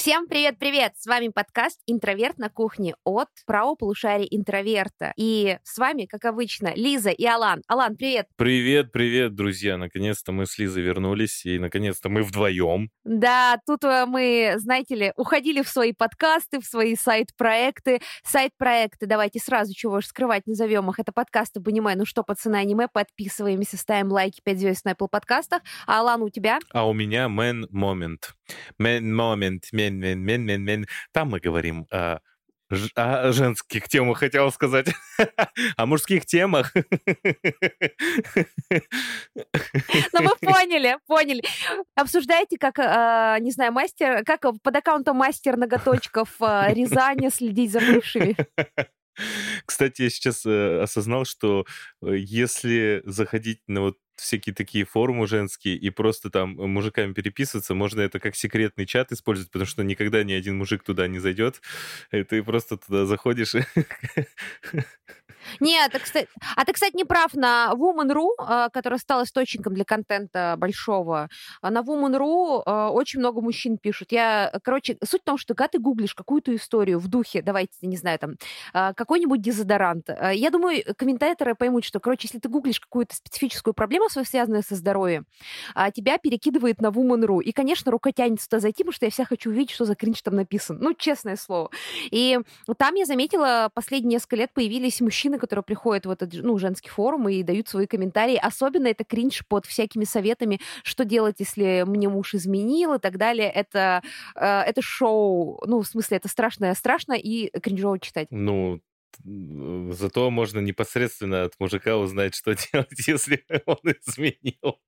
Всем привет-привет! С вами подкаст «Интроверт на кухне» от полушария интроверта. И с вами, как обычно, Лиза и Алан. Алан, привет! Привет, привет, друзья! Наконец-то мы с Лизой вернулись, и наконец-то мы вдвоем. Да, тут э, мы, знаете ли, уходили в свои подкасты, в свои сайт-проекты. Сайт-проекты, давайте сразу, чего же скрывать, назовем их. Это подкасты «Понимаю, ну что, пацаны, аниме». Подписываемся, ставим лайки, 5 звезд на Apple подкастах. А Алан, у тебя? А у меня Man Moment. Man Moment, мен, мен, мен, мен, мен. Там мы говорим о, о женских темах, хотел сказать, о мужских темах. Ну, мы поняли, поняли. Обсуждайте, как, а, не знаю, мастер, как под аккаунтом мастер ноготочков а, Рязани следить за бывшими. Кстати, я сейчас э, осознал, что э, если заходить на вот всякие такие форумы женские и просто там мужиками переписываться, можно это как секретный чат использовать, потому что никогда ни один мужик туда не зайдет. И ты просто туда заходишь. Нет, кстати, а ты, кстати, не прав. На Woman.ru, а, которая стала источником для контента большого, а, на Woman.ru а, очень много мужчин пишут. Я, короче, суть в том, что когда ты гуглишь какую-то историю в духе, давайте, не знаю, там, какой-нибудь дезодорант, я думаю, комментаторы поймут, что, короче, если ты гуглишь какую-то специфическую проблему, связанную со здоровьем, тебя перекидывает на Woman.ru. И, конечно, рука тянется туда зайти, потому что я вся хочу увидеть, что за кринж там написан. Ну, честное слово. И там я заметила, последние несколько лет появились мужчины, которые приходят в этот, ну, женский форум и дают свои комментарии. Особенно это кринж под всякими советами, что делать, если мне муж изменил и так далее. Это, э, это шоу, ну, в смысле, это страшно, страшно и кринжово читать. Ну, зато можно непосредственно от мужика узнать, что делать, если он изменил.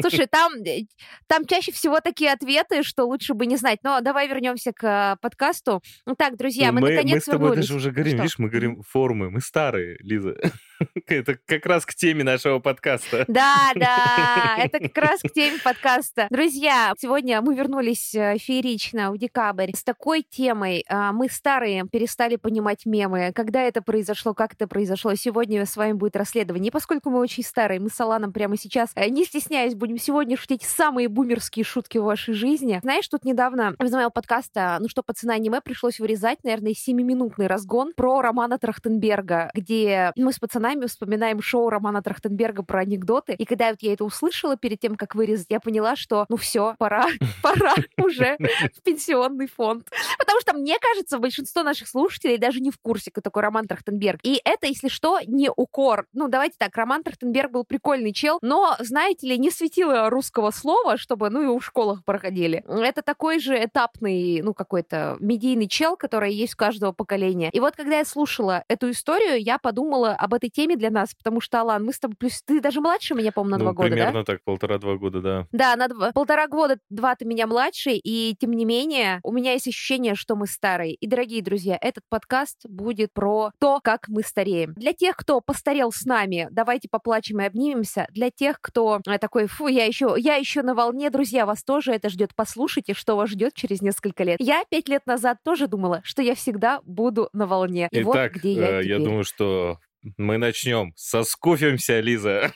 Слушай, там, э, там чаще всего такие ответы, что лучше бы не знать. Но давай вернемся к подкасту. Ну так, друзья, мы, мы наконец Мы с тобой вернулись. даже уже говорим, что? видишь, мы говорим формы, мы старые, Лиза. Это как раз к теме нашего подкаста. Да, да, это как раз к теме подкаста. Друзья, сегодня мы вернулись э, феерично в декабрь с такой темой. А, мы старые, перестали понимать мемы. Когда это произошло, как это произошло. Сегодня с вами будет расследование. И поскольку мы очень старые, мы с Аланом прямо сейчас, э, не стесняясь, будем сегодня шутить самые бумерские шутки в вашей жизни. Знаешь, тут недавно из моего подкаста «Ну что, пацаны, аниме» пришлось вырезать, наверное, 7-минутный разгон про Романа Трахтенберга, где мы с пацанами нами вспоминаем шоу Романа Трахтенберга про анекдоты. И когда вот я это услышала перед тем, как вырезать, я поняла, что ну все, пора, пора уже в пенсионный фонд. Потому что, мне кажется, большинство наших слушателей даже не в курсе, кто такой Роман Трахтенберг. И это, если что, не укор. Ну, давайте так, Роман Трахтенберг был прикольный чел, но, знаете ли, не светило русского слова, чтобы, ну, и в школах проходили. Это такой же этапный, ну, какой-то медийный чел, который есть у каждого поколения. И вот, когда я слушала эту историю, я подумала об этой теме для нас, потому что, Алан, мы с тобой, плюс ты даже младше меня, по-моему, на ну, два года, примерно так, полтора-два года, да. Да, на два, полтора года, два ты меня младше, и тем не менее, у меня есть ощущение, что мы старые. И, дорогие друзья, этот подкаст будет про то, как мы стареем. Для тех, кто постарел с нами, давайте поплачем и обнимемся. Для тех, кто э, такой, фу, я еще, я еще на волне, друзья, вас тоже это ждет. Послушайте, что вас ждет через несколько лет. Я пять лет назад тоже думала, что я всегда буду на волне. И Итак, вот где я, э, я думаю, что мы начнем. Соскуфимся, Лиза.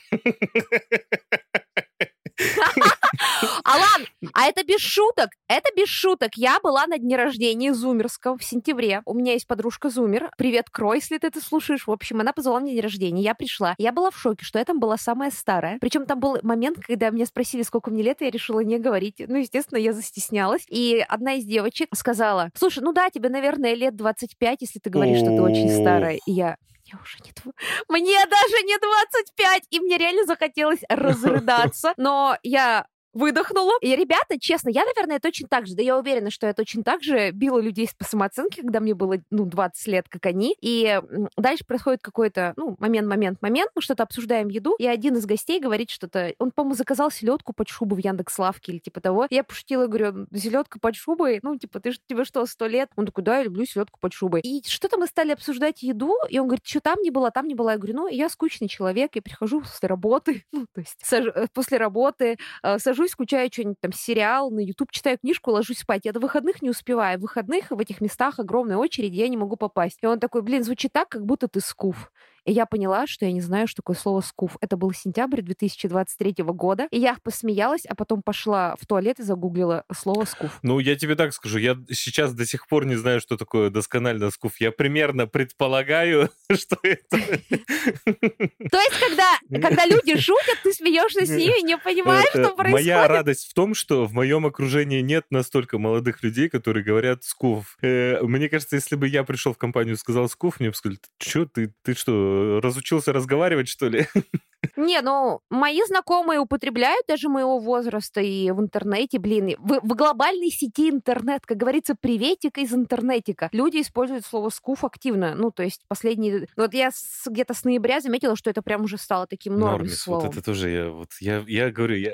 Алан, а это без шуток. Это без шуток. Я была на дне рождения Зумерского в сентябре. У меня есть подружка Зумер. Привет, Крой, если ты это слушаешь. В общем, она позвала мне день рождения. Я пришла. Я была в шоке, что я там была самая старая. Причем там был момент, когда меня спросили, сколько мне лет, и я решила не говорить. Ну, естественно, я застеснялась. И одна из девочек сказала, слушай, ну да, тебе, наверное, лет 25, если ты говоришь, что ты очень старая. И я, мне уже не... Мне даже не 25! И мне реально захотелось разрыдаться. Но я выдохнула. И, ребята, честно, я, наверное, точно так же, да я уверена, что я точно так же била людей по самооценке, когда мне было, ну, 20 лет, как они. И дальше происходит какой-то, ну, момент, момент, момент, мы что-то обсуждаем еду, и один из гостей говорит что-то, он, по-моему, заказал селедку под шубу в Яндекс Лавке или типа того. Я пошутила, говорю, селедка под шубой, ну, типа, ты тебе что, сто лет? Он такой, да, я люблю селедку под шубой. И что-то мы стали обсуждать еду, и он говорит, что там не было, там не было. Я говорю, ну, я скучный человек, я прихожу после работы, ну, то есть саж... Э, после работы, э, сажусь сажусь, включаю что-нибудь там, сериал, на YouTube, читаю книжку, ложусь спать. Я до выходных не успеваю. В выходных в этих местах огромная очередь, я не могу попасть. И он такой, блин, звучит так, как будто ты скуф. И я поняла, что я не знаю, что такое слово «скуф». Это был сентябрь 2023 года. И я посмеялась, а потом пошла в туалет и загуглила слово «скуф». Ну, я тебе так скажу, я сейчас до сих пор не знаю, что такое досконально скуф. Я примерно предполагаю, что это... То есть, когда, когда люди шутят, ты смеешься с ними и не понимаешь, что происходит? Моя радость в том, что в моем окружении нет настолько молодых людей, которые говорят скуф. Э, Мне кажется, если бы я пришел в компанию и сказал скуф, мне бы сказали, что ты, ты что, разучился разговаривать, что ли? Не, ну, мои знакомые употребляют даже моего возраста и в интернете, блин, в, в глобальной сети интернет, как говорится, приветик из интернетика. Люди используют слово скуф активно. Ну, то есть последние... Вот я с- где-то с ноября заметила, что это прям уже стало таким нормис Нормис, словом. вот это тоже я, вот я, я говорю, я...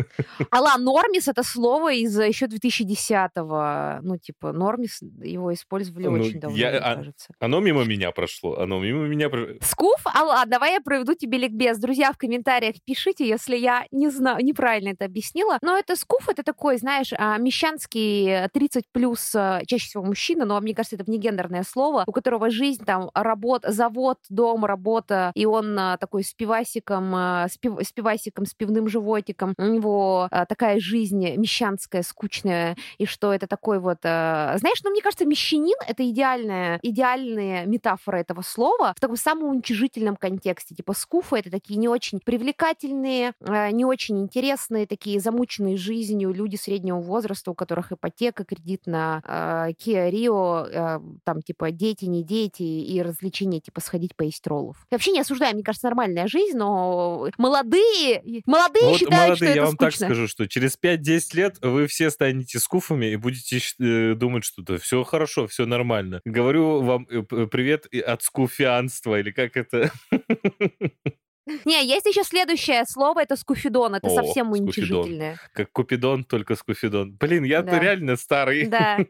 Алла, нормис это слово из э, еще 2010-го. Ну, типа, нормис его использовали Ну, очень давно, я- мне а- кажется. Оно мимо меня прошло, оно мимо меня... про- Скуф? Алла, давай я проведу тебе ликбез. Друзья, в комментариях пишите, если я не знаю, неправильно это объяснила. Но это скуф, это такой, знаешь, а, мещанский 30 плюс, а, чаще всего мужчина, но мне кажется, это внегендерное слово, у которого жизнь там, работа, завод, дом, работа, и он а, такой с пивасиком, с, пив- с пивасиком, с пивным животиком. У него такая жизнь мещанская, скучная, и что это такой вот... Знаешь, ну, мне кажется, мещанин — это идеальная, идеальная метафора этого слова в таком самом уничижительном контексте. Типа скуфы — это такие не очень привлекательные, а, не очень интересные, такие замученные жизнью люди среднего возраста, у которых ипотека, кредит на а, Kia Rio, а, там, типа, дети, не дети, и развлечения, типа, сходить поесть роллов. Я вообще не осуждаю, мне кажется, нормальная жизнь, но молодые, молодые Вот, считают, что молодые, я это вам так скучно. скажу, что через 5-10 лет вы все станете скуфами и будете э, думать, что да, все хорошо, все нормально. Говорю вам э, привет от скуфианства, или как это? Не, есть еще следующее слово, это скуфидон, это О, совсем уничижительное. Как Купидон, только скуфидон. Блин, я-то Да. реально старый. Да.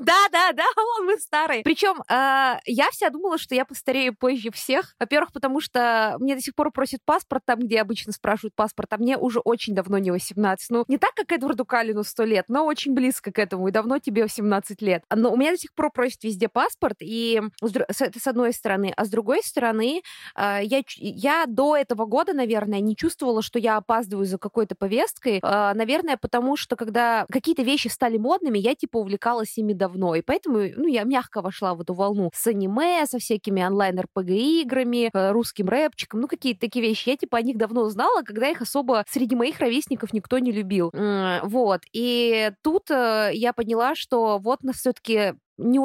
Да, да, да, он мы старый. Причем а, я вся думала, что я постарею позже всех. Во-первых, потому что мне до сих пор просят паспорт там, где обычно спрашивают паспорт, а мне уже очень давно не 18. Ну, не так, как Эдварду Калину 100 лет, но очень близко к этому, и давно тебе 18 лет. Но у меня до сих пор просят везде паспорт, и это с одной стороны. А с другой стороны, а, я, я до этого года, наверное, не чувствовала, что я опаздываю за какой-то повесткой. А, Наверное, потому что когда какие-то вещи стали модными, я типа увлекалась ими давно. И поэтому, ну, я мягко вошла в эту волну с аниме, со всякими онлайн-РПГ-играми, э, русским рэпчиком, ну, какие-то такие вещи. Я типа о них давно знала, когда их особо среди моих ровесников никто не любил. Вот. И тут э, я поняла, что вот нас все-таки не,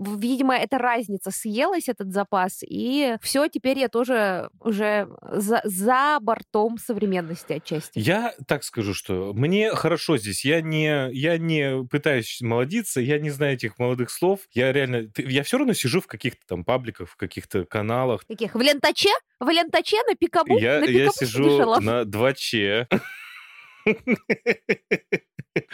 видимо, эта разница съелась, этот запас, и все, теперь я тоже уже за, за бортом современности отчасти. Я так скажу, что мне хорошо здесь. Я не, я не пытаюсь молодиться, я не знаю этих молодых слов. Я реально... Я все равно сижу в каких-то там пабликах, в каких-то каналах. Каких? В лентаче? В лентаче на пикабу? Я, на я пикабу сижу сидишь, Алан? на 2Ч.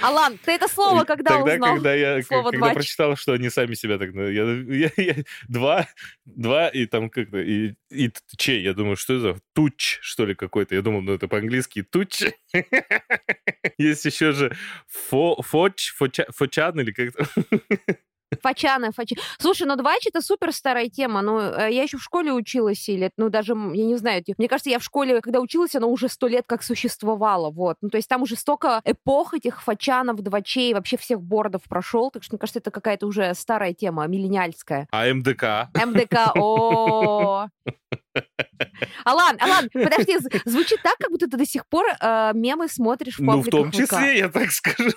Алан, ты это слово когда Тогда, узнал? когда я Слово когда прочитал, что они сами себя так... на- Я, я- я- два, два и там как-то... И, и че, я думаю, что это? Туч, что ли, какой-то. Я думал, ну это по-английски туч. Есть еще же фо, фоч, фоча- фочан или как-то. Фачана, фача. Слушай, ну двач это супер старая тема. Ну, э, я еще в школе училась, или, ну, даже, я не знаю, типа, мне кажется, я в школе, когда училась, оно уже сто лет как существовало, вот. Ну, то есть там уже столько эпох этих фачанов, двачей, вообще всех бордов прошел, так что, мне кажется, это какая-то уже старая тема, миллениальская. А МДК? МДК, о Алан, Алан, подожди, звучит так, как будто ты до сих пор э, мемы смотришь в Ну, в том числе, я так скажу.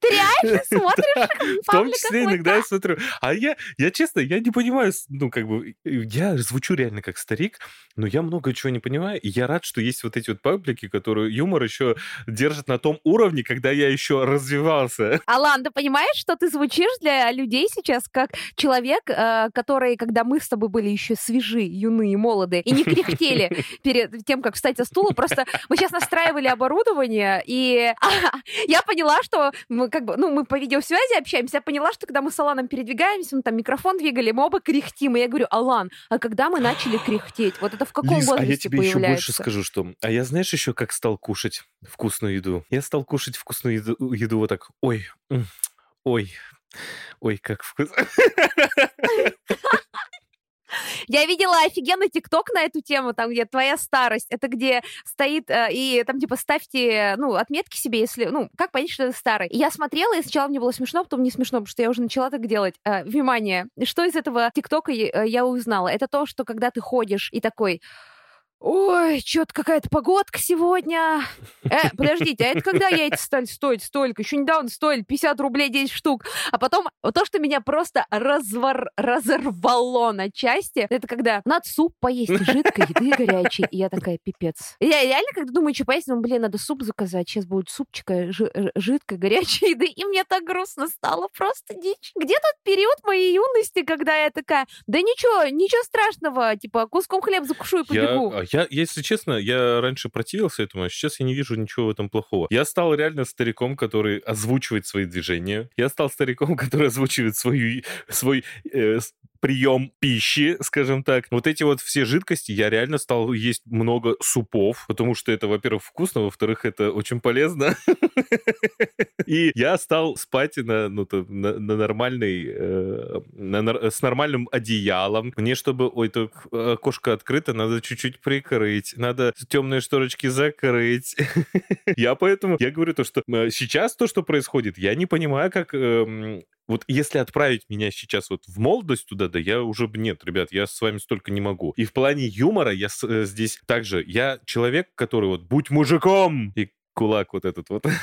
Ты реально смотришь в том числе иногда я смотрю. А я, я честно, я не понимаю, ну, как бы, я звучу реально как старик, но я много чего не понимаю, и я рад, что есть вот эти вот паблики, которые юмор еще держат на том уровне, когда я еще развивался. Алан, ты понимаешь, что ты звучишь для людей сейчас как человек, э, который, когда мы с тобой были еще свежи, юны и молоды, и не кряхтели перед тем, как встать со стула, просто мы сейчас настраивали оборудование, и я поняла, что мы как бы, ну, мы по видеосвязи общаемся, я поняла, что когда мы с Аланом передвигаемся, мы там микрофон двигали, мы оба кряхтим, и я говорю, Алан, а когда мы начали кряхтеть? Вот это в каком Лиз, а возрасте я тебе еще появляется? больше скажу, что... А я знаешь еще, как стал кушать вкусную еду? Я стал кушать вкусную еду, еду вот так, ой, ой, Ой, как вкусно. Я видела офигенный тикток на эту тему, там, где твоя старость, это где стоит, э, и там, типа, ставьте, ну, отметки себе, если, ну, как понять, что это старый. И я смотрела, и сначала мне было смешно, потом не смешно, потому что я уже начала так делать. Э, внимание, что из этого тиктока я, я узнала? Это то, что когда ты ходишь и такой, Ой, что-то какая-то погодка сегодня. Э, подождите, а это когда яйца стали стоить столько? Еще недавно стоили 50 рублей 10 штук. А потом то, что меня просто развор... разорвало на части, это когда надо суп поесть, жидкой еды горячей. И я такая, пипец. Я реально, когда думаю, что поесть, думаю, блин, надо суп заказать. Сейчас будет супчика жи- жидкой горячей еды. И мне так грустно стало, просто дичь. Где тот период моей юности, когда я такая, да ничего, ничего страшного, типа, куском хлеба закушу и побегу. Я, я, если честно, я раньше противился этому, а сейчас я не вижу ничего в этом плохого. Я стал реально стариком, который озвучивает свои движения. Я стал стариком, который озвучивает свою, свой э, прием пищи, скажем так. Вот эти вот все жидкости я реально стал есть много супов, потому что это, во-первых, вкусно, во-вторых, это очень полезно. И я стал спать на, ну, на, на нормальный, э, на, с нормальным одеялом. Мне, чтобы, ой, то окошко открыто, надо чуть-чуть прикрыть, надо темные шторочки закрыть. Я поэтому, я говорю то, что сейчас то, что происходит, я не понимаю, как эм, вот если отправить меня сейчас вот в молодость туда, да я уже бы нет, ребят, я с вами столько не могу. И в плане юмора я э, здесь также, я человек, который вот будь мужиком, и кулак вот этот вот.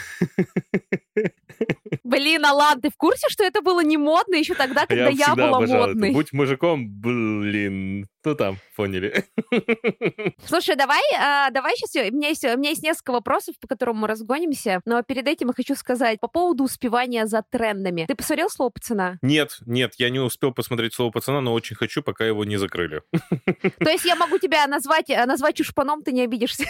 Блин, Алан, ты в курсе, что это было не модно еще тогда, когда я, я была модной? Будь мужиком, блин, ну там, поняли. Слушай, давай, а, давай сейчас, у меня, есть, у меня есть несколько вопросов, по которым мы разгонимся, но перед этим я хочу сказать по поводу успевания за трендами. Ты посмотрел «Слово пацана»? Нет, нет, я не успел посмотреть «Слово пацана», но очень хочу, пока его не закрыли. То есть я могу тебя назвать, назвать чушпаном, ты не обидишься?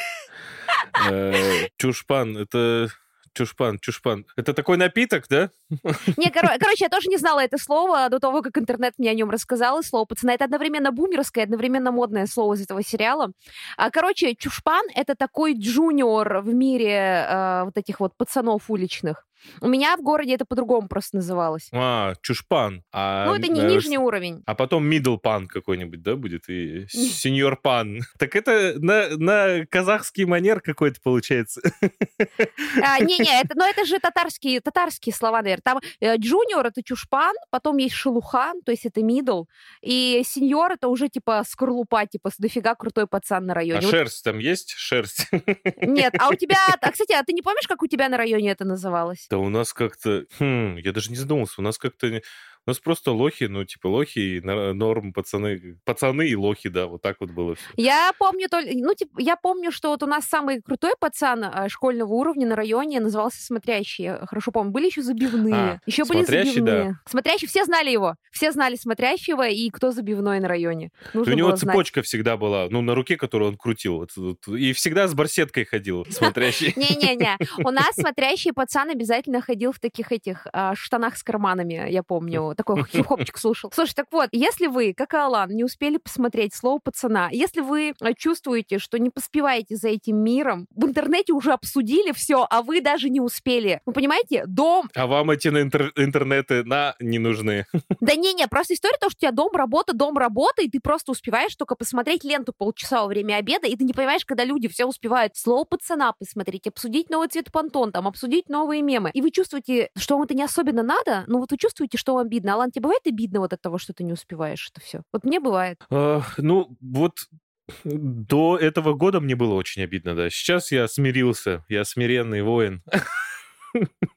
Э, чушпан, это... Чушпан, чушпан. Это такой напиток, да? Не, кор- короче, я тоже не знала это слово до того, как интернет мне о нем рассказал. И слово пацана это одновременно бумерское, одновременно модное слово из этого сериала. А, короче, чушпан это такой джуниор в мире э, вот этих вот пацанов уличных. У меня в городе это по-другому просто называлось. А, чушпан. А, ну, это не э, нижний уровень. А потом middle пан какой-нибудь, да, будет? И сеньор пан. Так это на, на казахский манер какой-то получается. А, Не-не, это, но это же татарские, татарские слова, наверное. Там э, джуниор — это чушпан, потом есть шелухан, то есть это middle, и сеньор — это уже типа скорлупа, типа дофига крутой пацан на районе. А вот. шерсть там есть? Шерсть? Нет, а у тебя... А, кстати, а ты не помнишь, как у тебя на районе это называлось? Да у нас как-то... Хм, я даже не задумался. У нас как-то у нас просто лохи, ну, типа, лохи и норм, пацаны. Пацаны и лохи, да, вот так вот было все. Я помню только... Ну, типа, я помню, что вот у нас самый крутой пацан а, школьного уровня на районе назывался Смотрящий. Хорошо помню. Были еще забивные. А, еще были забивные. Да. Смотрящий, все знали его. Все знали Смотрящего и кто забивной на районе. Нужно у него цепочка знать. всегда была, ну, на руке, которую он крутил. И всегда с барсеткой ходил Смотрящий. Не-не-не. У нас Смотрящий пацан обязательно ходил в таких этих а, штанах с карманами, я помню такой хип-хопчик слушал. Слушай, так вот, если вы, как и Алан, не успели посмотреть «Слово пацана», если вы э, чувствуете, что не поспеваете за этим миром, в интернете уже обсудили все, а вы даже не успели. Вы понимаете, дом... А вам эти интер- интернеты на не нужны. Да не-не, просто история то, что у тебя дом, работа, дом, работа, и ты просто успеваешь только посмотреть ленту полчаса во время обеда, и ты не понимаешь, когда люди все успевают слово пацана посмотреть, обсудить новый цвет понтон, там, обсудить новые мемы. И вы чувствуете, что вам это не особенно надо, но вот вы чувствуете, что вам обидно обидно. Алан, тебе бывает обидно вот от того, что ты не успеваешь это все? Вот мне бывает. Ну, вот до этого года мне было очень обидно, да. Сейчас я смирился, я смиренный воин.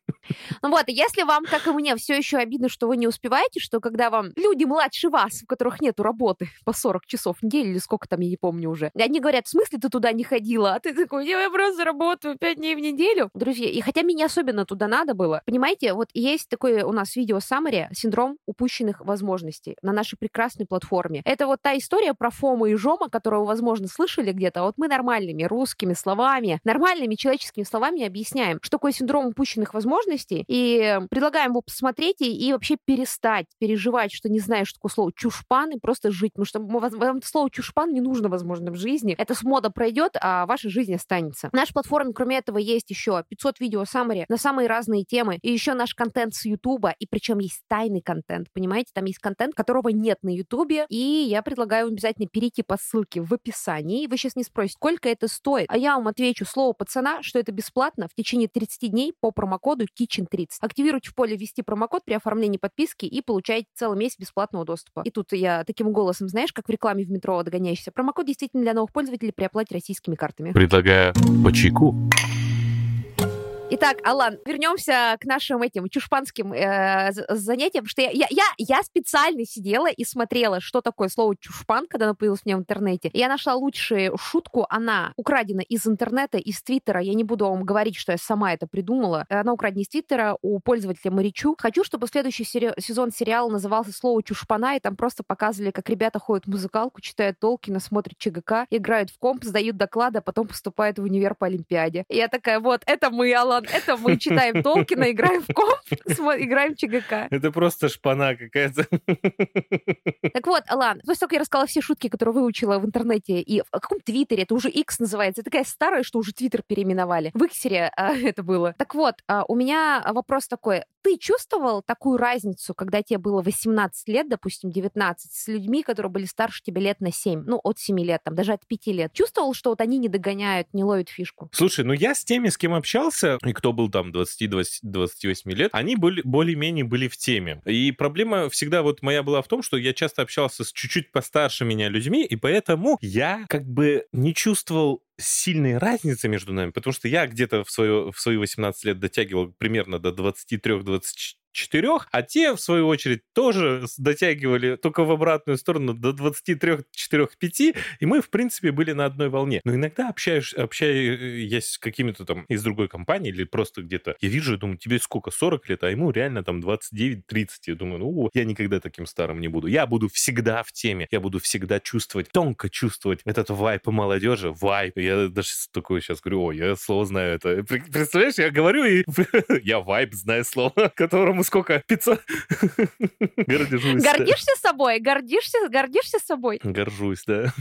Ну вот, если вам, как и мне, все еще обидно, что вы не успеваете, что когда вам люди младше вас, у которых нету работы по 40 часов в неделю или сколько там, я не помню уже, они говорят, в смысле ты туда не ходила? А ты такой, я просто работаю 5 дней в неделю. Друзья, и хотя мне не особенно туда надо было, понимаете, вот есть такой у нас видео саммари синдром упущенных возможностей на нашей прекрасной платформе. Это вот та история про Фому и Жома, которую возможно, слышали где-то. Вот мы нормальными русскими словами, нормальными человеческими словами объясняем, что такое синдром упущенных возможностей, возможностей. И предлагаем его посмотреть и, и вообще перестать переживать, что не знаешь, что такое слово чушпан, и просто жить. Потому что вам слово чушпан не нужно, возможно, в жизни. Это с мода пройдет, а ваша жизнь останется. В нашей платформе, кроме этого, есть еще 500 видео саммари на самые разные темы. И еще наш контент с Ютуба. И причем есть тайный контент, понимаете? Там есть контент, которого нет на Ютубе. И я предлагаю вам обязательно перейти по ссылке в описании. Вы сейчас не спросите, сколько это стоит. А я вам отвечу слово пацана, что это бесплатно в течение 30 дней по промокоду Kitchen30. Активируйте в поле «Ввести промокод» при оформлении подписки и получаете целый месяц бесплатного доступа. И тут я таким голосом, знаешь, как в рекламе в метро догоняешься. Промокод действительно для новых пользователей при оплате российскими картами. Предлагаю по чайку. Итак, Алан, вернемся к нашим этим чушпанским э, занятиям, что я, я, я, я специально сидела и смотрела, что такое слово чушпан, когда оно появилось меня в интернете. я нашла лучшую шутку, она украдена из интернета, из Твиттера. Я не буду вам говорить, что я сама это придумала. Она украдена из Твиттера у пользователя Маричу. Хочу, чтобы следующий сери- сезон сериала назывался «Слово чушпана», и там просто показывали, как ребята ходят в музыкалку, читают Толкина, смотрят ЧГК, играют в комп, сдают доклады, а потом поступают в универ по Олимпиаде. И я такая, вот, это мы, Алан, это мы читаем Толкина, играем в комп, играем в ЧГК. Это просто шпана какая-то. Так вот, Алан, после того, как я рассказала все шутки, которые выучила в интернете, и в каком Твиттере, это уже X называется, такая старая, что уже Твиттер переименовали. В Иксере а, это было. Так вот, а, у меня вопрос такой. Ты чувствовал такую разницу, когда тебе было 18 лет, допустим, 19, с людьми, которые были старше тебя лет на 7, ну, от 7 лет, там, даже от 5 лет? Чувствовал, что вот они не догоняют, не ловят фишку? Слушай, ну я с теми, с кем общался, и кто был там 20-28 лет, они были, более-менее были в теме. И проблема всегда вот моя была в том, что я часто общался с чуть-чуть постарше меня людьми, и поэтому я как бы не чувствовал сильной разницы между нами, потому что я где-то в, свое, в свои 18 лет дотягивал примерно до 23-24 четырех, а те, в свою очередь, тоже дотягивали только в обратную сторону до 23-4-5, и мы, в принципе, были на одной волне. Но иногда общаюсь, общаюсь с какими-то там из другой компании или просто где-то, я вижу, я думаю, тебе сколько, 40 лет, а ему реально там 29-30. Я думаю, ну, я никогда таким старым не буду. Я буду всегда в теме, я буду всегда чувствовать, тонко чувствовать этот вайп молодежи, вайп. Я даже такой сейчас говорю, о, я слово знаю это. Представляешь, я говорю, и я вайп знаю слово, которому по сколько? 500? Гордишься. Гордишься собой? Гордишься, гордишься собой? Горжусь, да.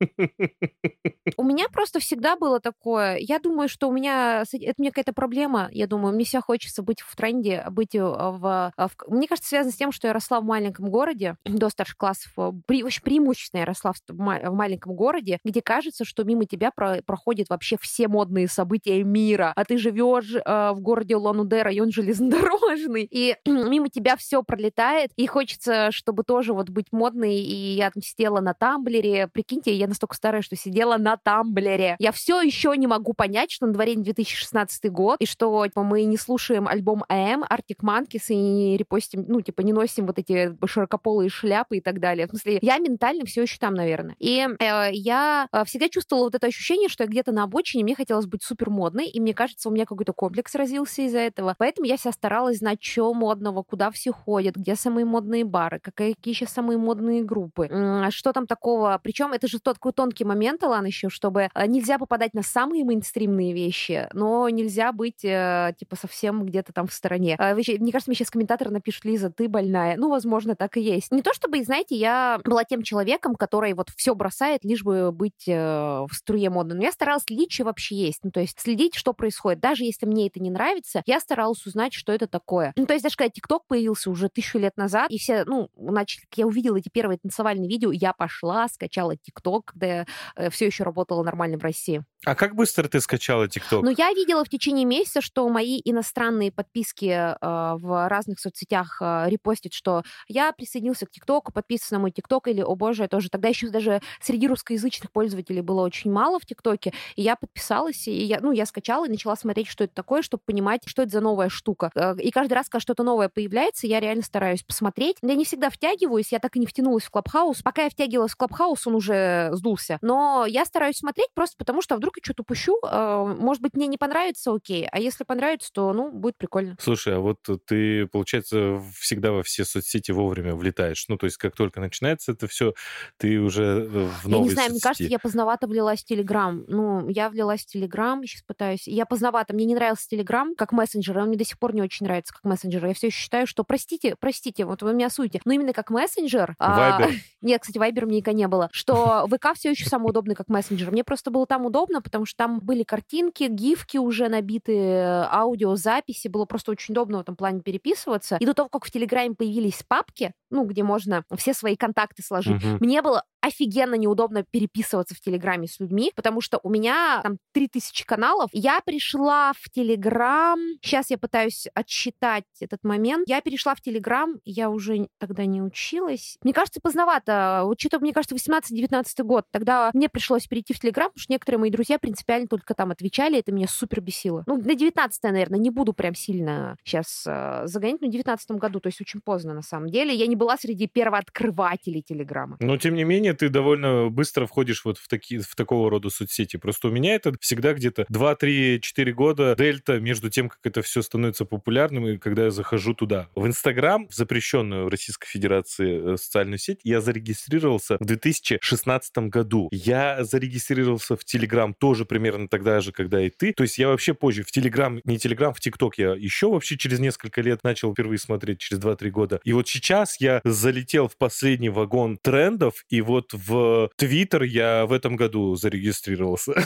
У меня просто всегда было такое. Я думаю, что у меня это у меня какая-то проблема. Я думаю, мне всегда хочется быть в тренде, быть в, в, в... Мне кажется, связано с тем, что я росла в маленьком городе до старших классов. При, очень преимущественно я росла в, в маленьком городе, где кажется, что мимо тебя про, проходят вообще все модные события мира, а ты живешь э, в городе Улан-Удэ, район железнодорожный, и мимо тебя все пролетает, и хочется, чтобы тоже вот быть модной, и я там сидела на тамблере. Прикиньте, я настолько старая, что сидела на Тамблере. Я все еще не могу понять, что на дворе 2016 год, и что типа, мы не слушаем альбом АМ, Arctic Monkeys, и не репостим, ну, типа, не носим вот эти широкополые шляпы и так далее. В смысле, я ментально все еще там, наверное. И э, я э, всегда чувствовала вот это ощущение, что я где-то на обочине, мне хотелось быть супер модной, и мне кажется, у меня какой-то комплекс развился из-за этого. Поэтому я вся старалась знать, что модного, куда все ходят, где самые модные бары, какие сейчас самые модные группы, что там такого. Причем это же тот такой тонкий момент, Алан, еще, чтобы э, нельзя попадать на самые мейнстримные вещи, но нельзя быть, э, типа, совсем где-то там в стороне. Э, мне кажется, мне сейчас комментатор напишет, Лиза, ты больная. Ну, возможно, так и есть. Не то чтобы, знаете, я была тем человеком, который вот все бросает, лишь бы быть в струе моды. Но я старалась что вообще есть. Ну, то есть следить, что происходит. Даже если мне это не нравится, я старалась узнать, что это такое. Ну, то есть даже когда ТикТок появился уже тысячу лет назад, и все, ну, начали, я увидела эти первые танцевальные видео, я пошла, скачала ТикТок, когда я э, все еще работала нормально в России. А как быстро ты скачала ТикТок? Ну, я видела в течение месяца, что мои иностранные подписки э, в разных соцсетях э, репостят, что я присоединился к ТикТоку, подписывался на мой ТикТок, или, о боже, я тоже. Тогда еще даже среди русскоязычных пользователей было очень мало в ТикТоке, и я подписалась, и я, ну, я скачала и начала смотреть, что это такое, чтобы понимать, что это за новая штука. Э, и каждый раз, когда что-то новое появляется, я реально стараюсь посмотреть. Я не всегда втягиваюсь, я так и не втянулась в Клабхаус. Пока я втягивалась в Клабхаус, он уже сдулся. Но я стараюсь смотреть просто потому, что вдруг вдруг я что-то упущу, э, может быть, мне не понравится, окей, а если понравится, то, ну, будет прикольно. Слушай, а вот ты, получается, всегда во все соцсети вовремя влетаешь. Ну, то есть, как только начинается это все, ты уже э, в новой Я не знаю, мне соцсети. кажется, я поздновато влилась в Телеграм. Ну, я влилась в Телеграм, сейчас пытаюсь. Я поздновато, мне не нравился Телеграм как мессенджер, он мне до сих пор не очень нравится как мессенджер. Я все еще считаю, что, простите, простите, вот вы меня суете, но именно как мессенджер... а, Вайбер. Нет, кстати, Вайбер мне никогда не было. Что ВК все еще самый удобный как мессенджер. Мне просто было там удобно, потому что там были картинки, гифки уже набитые, аудиозаписи. Было просто очень удобно в этом плане переписываться. И до того, как в Телеграме появились папки, ну, где можно все свои контакты сложить, Мгм. мне было офигенно неудобно переписываться в Телеграме с людьми, потому что у меня там 3000 каналов. Я пришла в Телеграм, сейчас я пытаюсь отсчитать этот момент. Я перешла в Телеграм, я уже тогда не училась. Мне кажется, поздновато. Вот что-то, мне кажется, 18-19 год. Тогда мне пришлось перейти в Телеграм, потому что некоторые мои друзья принципиально только там отвечали, это меня супер бесило. Ну, на 19 наверное, не буду прям сильно сейчас загонять, но в 19 году, то есть очень поздно на самом деле. Я не была среди первооткрывателей Телеграма. Но, тем не менее, ты довольно быстро входишь вот в, такие, в такого рода соцсети. Просто у меня это всегда где-то 2-3-4 года дельта между тем, как это все становится популярным, и когда я захожу туда. В Инстаграм, в запрещенную в Российской Федерации э, социальную сеть, я зарегистрировался в 2016 году. Я зарегистрировался в Телеграм тоже примерно тогда же, когда и ты. То есть я вообще позже в Телеграм, не Телеграм, в ТикТок я еще вообще через несколько лет начал впервые смотреть, через 2-3 года. И вот сейчас я залетел в последний вагон трендов, и вот в Твиттер я в этом году зарегистрировался.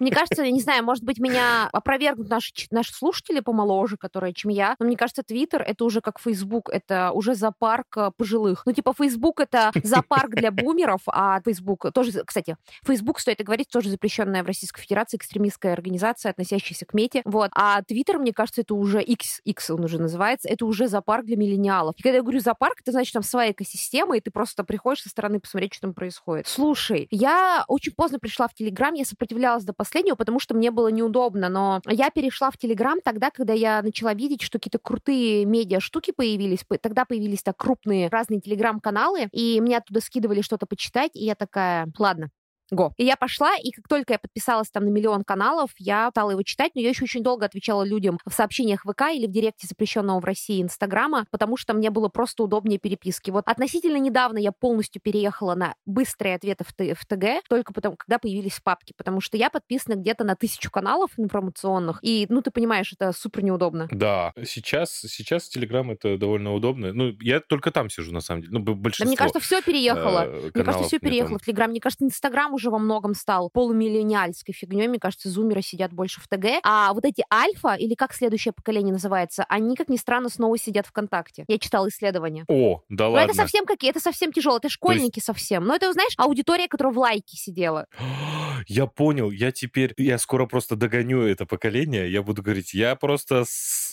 Мне кажется, я не знаю, может быть, меня опровергнут наши, наши слушатели помоложе, которые, чем я, но мне кажется, Твиттер — это уже как Фейсбук, это уже зоопарк э, пожилых. Ну, типа, Фейсбук — это зоопарк для бумеров, а Фейсбук тоже, кстати, Фейсбук, стоит и говорить, тоже запрещенная в Российской Федерации экстремистская организация, относящаяся к мете. Вот. А Твиттер, мне кажется, это уже X, X он уже называется, это уже зоопарк для миллениалов. И когда я говорю зоопарк, это значит, там своя экосистема, и ты просто приходишь со стороны посмотреть, что там происходит. Слушай, я очень поздно пришла в Телеграм, я сопротивлялась до последнего, потому что мне было неудобно, но я перешла в Телеграм тогда, когда я начала видеть, что какие-то крутые медиа-штуки появились, тогда появились так крупные разные Телеграм-каналы, и мне оттуда скидывали что-то почитать, и я такая, ладно, Го. И я пошла, и как только я подписалась там на миллион каналов, я стала его читать, но я еще очень долго отвечала людям в сообщениях ВК или в директе запрещенного в России Инстаграма, потому что мне было просто удобнее переписки. Вот относительно недавно я полностью переехала на быстрые ответы в, Т- в ТГ, только потому, когда появились папки, потому что я подписана где-то на тысячу каналов информационных, и, ну, ты понимаешь, это супер неудобно. Да, сейчас, сейчас Телеграм это довольно удобно. Ну, я только там сижу, на самом деле. Ну, б- Да большинство. мне кажется, все переехало. э, Мне кажется, все там- переехало в Телеграм. Мне кажется, Инстаграм уже во многом стал полумиллениальской фигней. Мне кажется, зумеры сидят больше в ТГ. А вот эти альфа, или как следующее поколение называется, они, как ни странно, снова сидят ВКонтакте. Я читала исследования. О, да Но ладно. это совсем какие, это совсем тяжело. Это школьники совсем. Но это, знаешь, аудитория, которая в лайке сидела. Я понял, я теперь, я скоро просто догоню это поколение, я буду говорить, я просто с-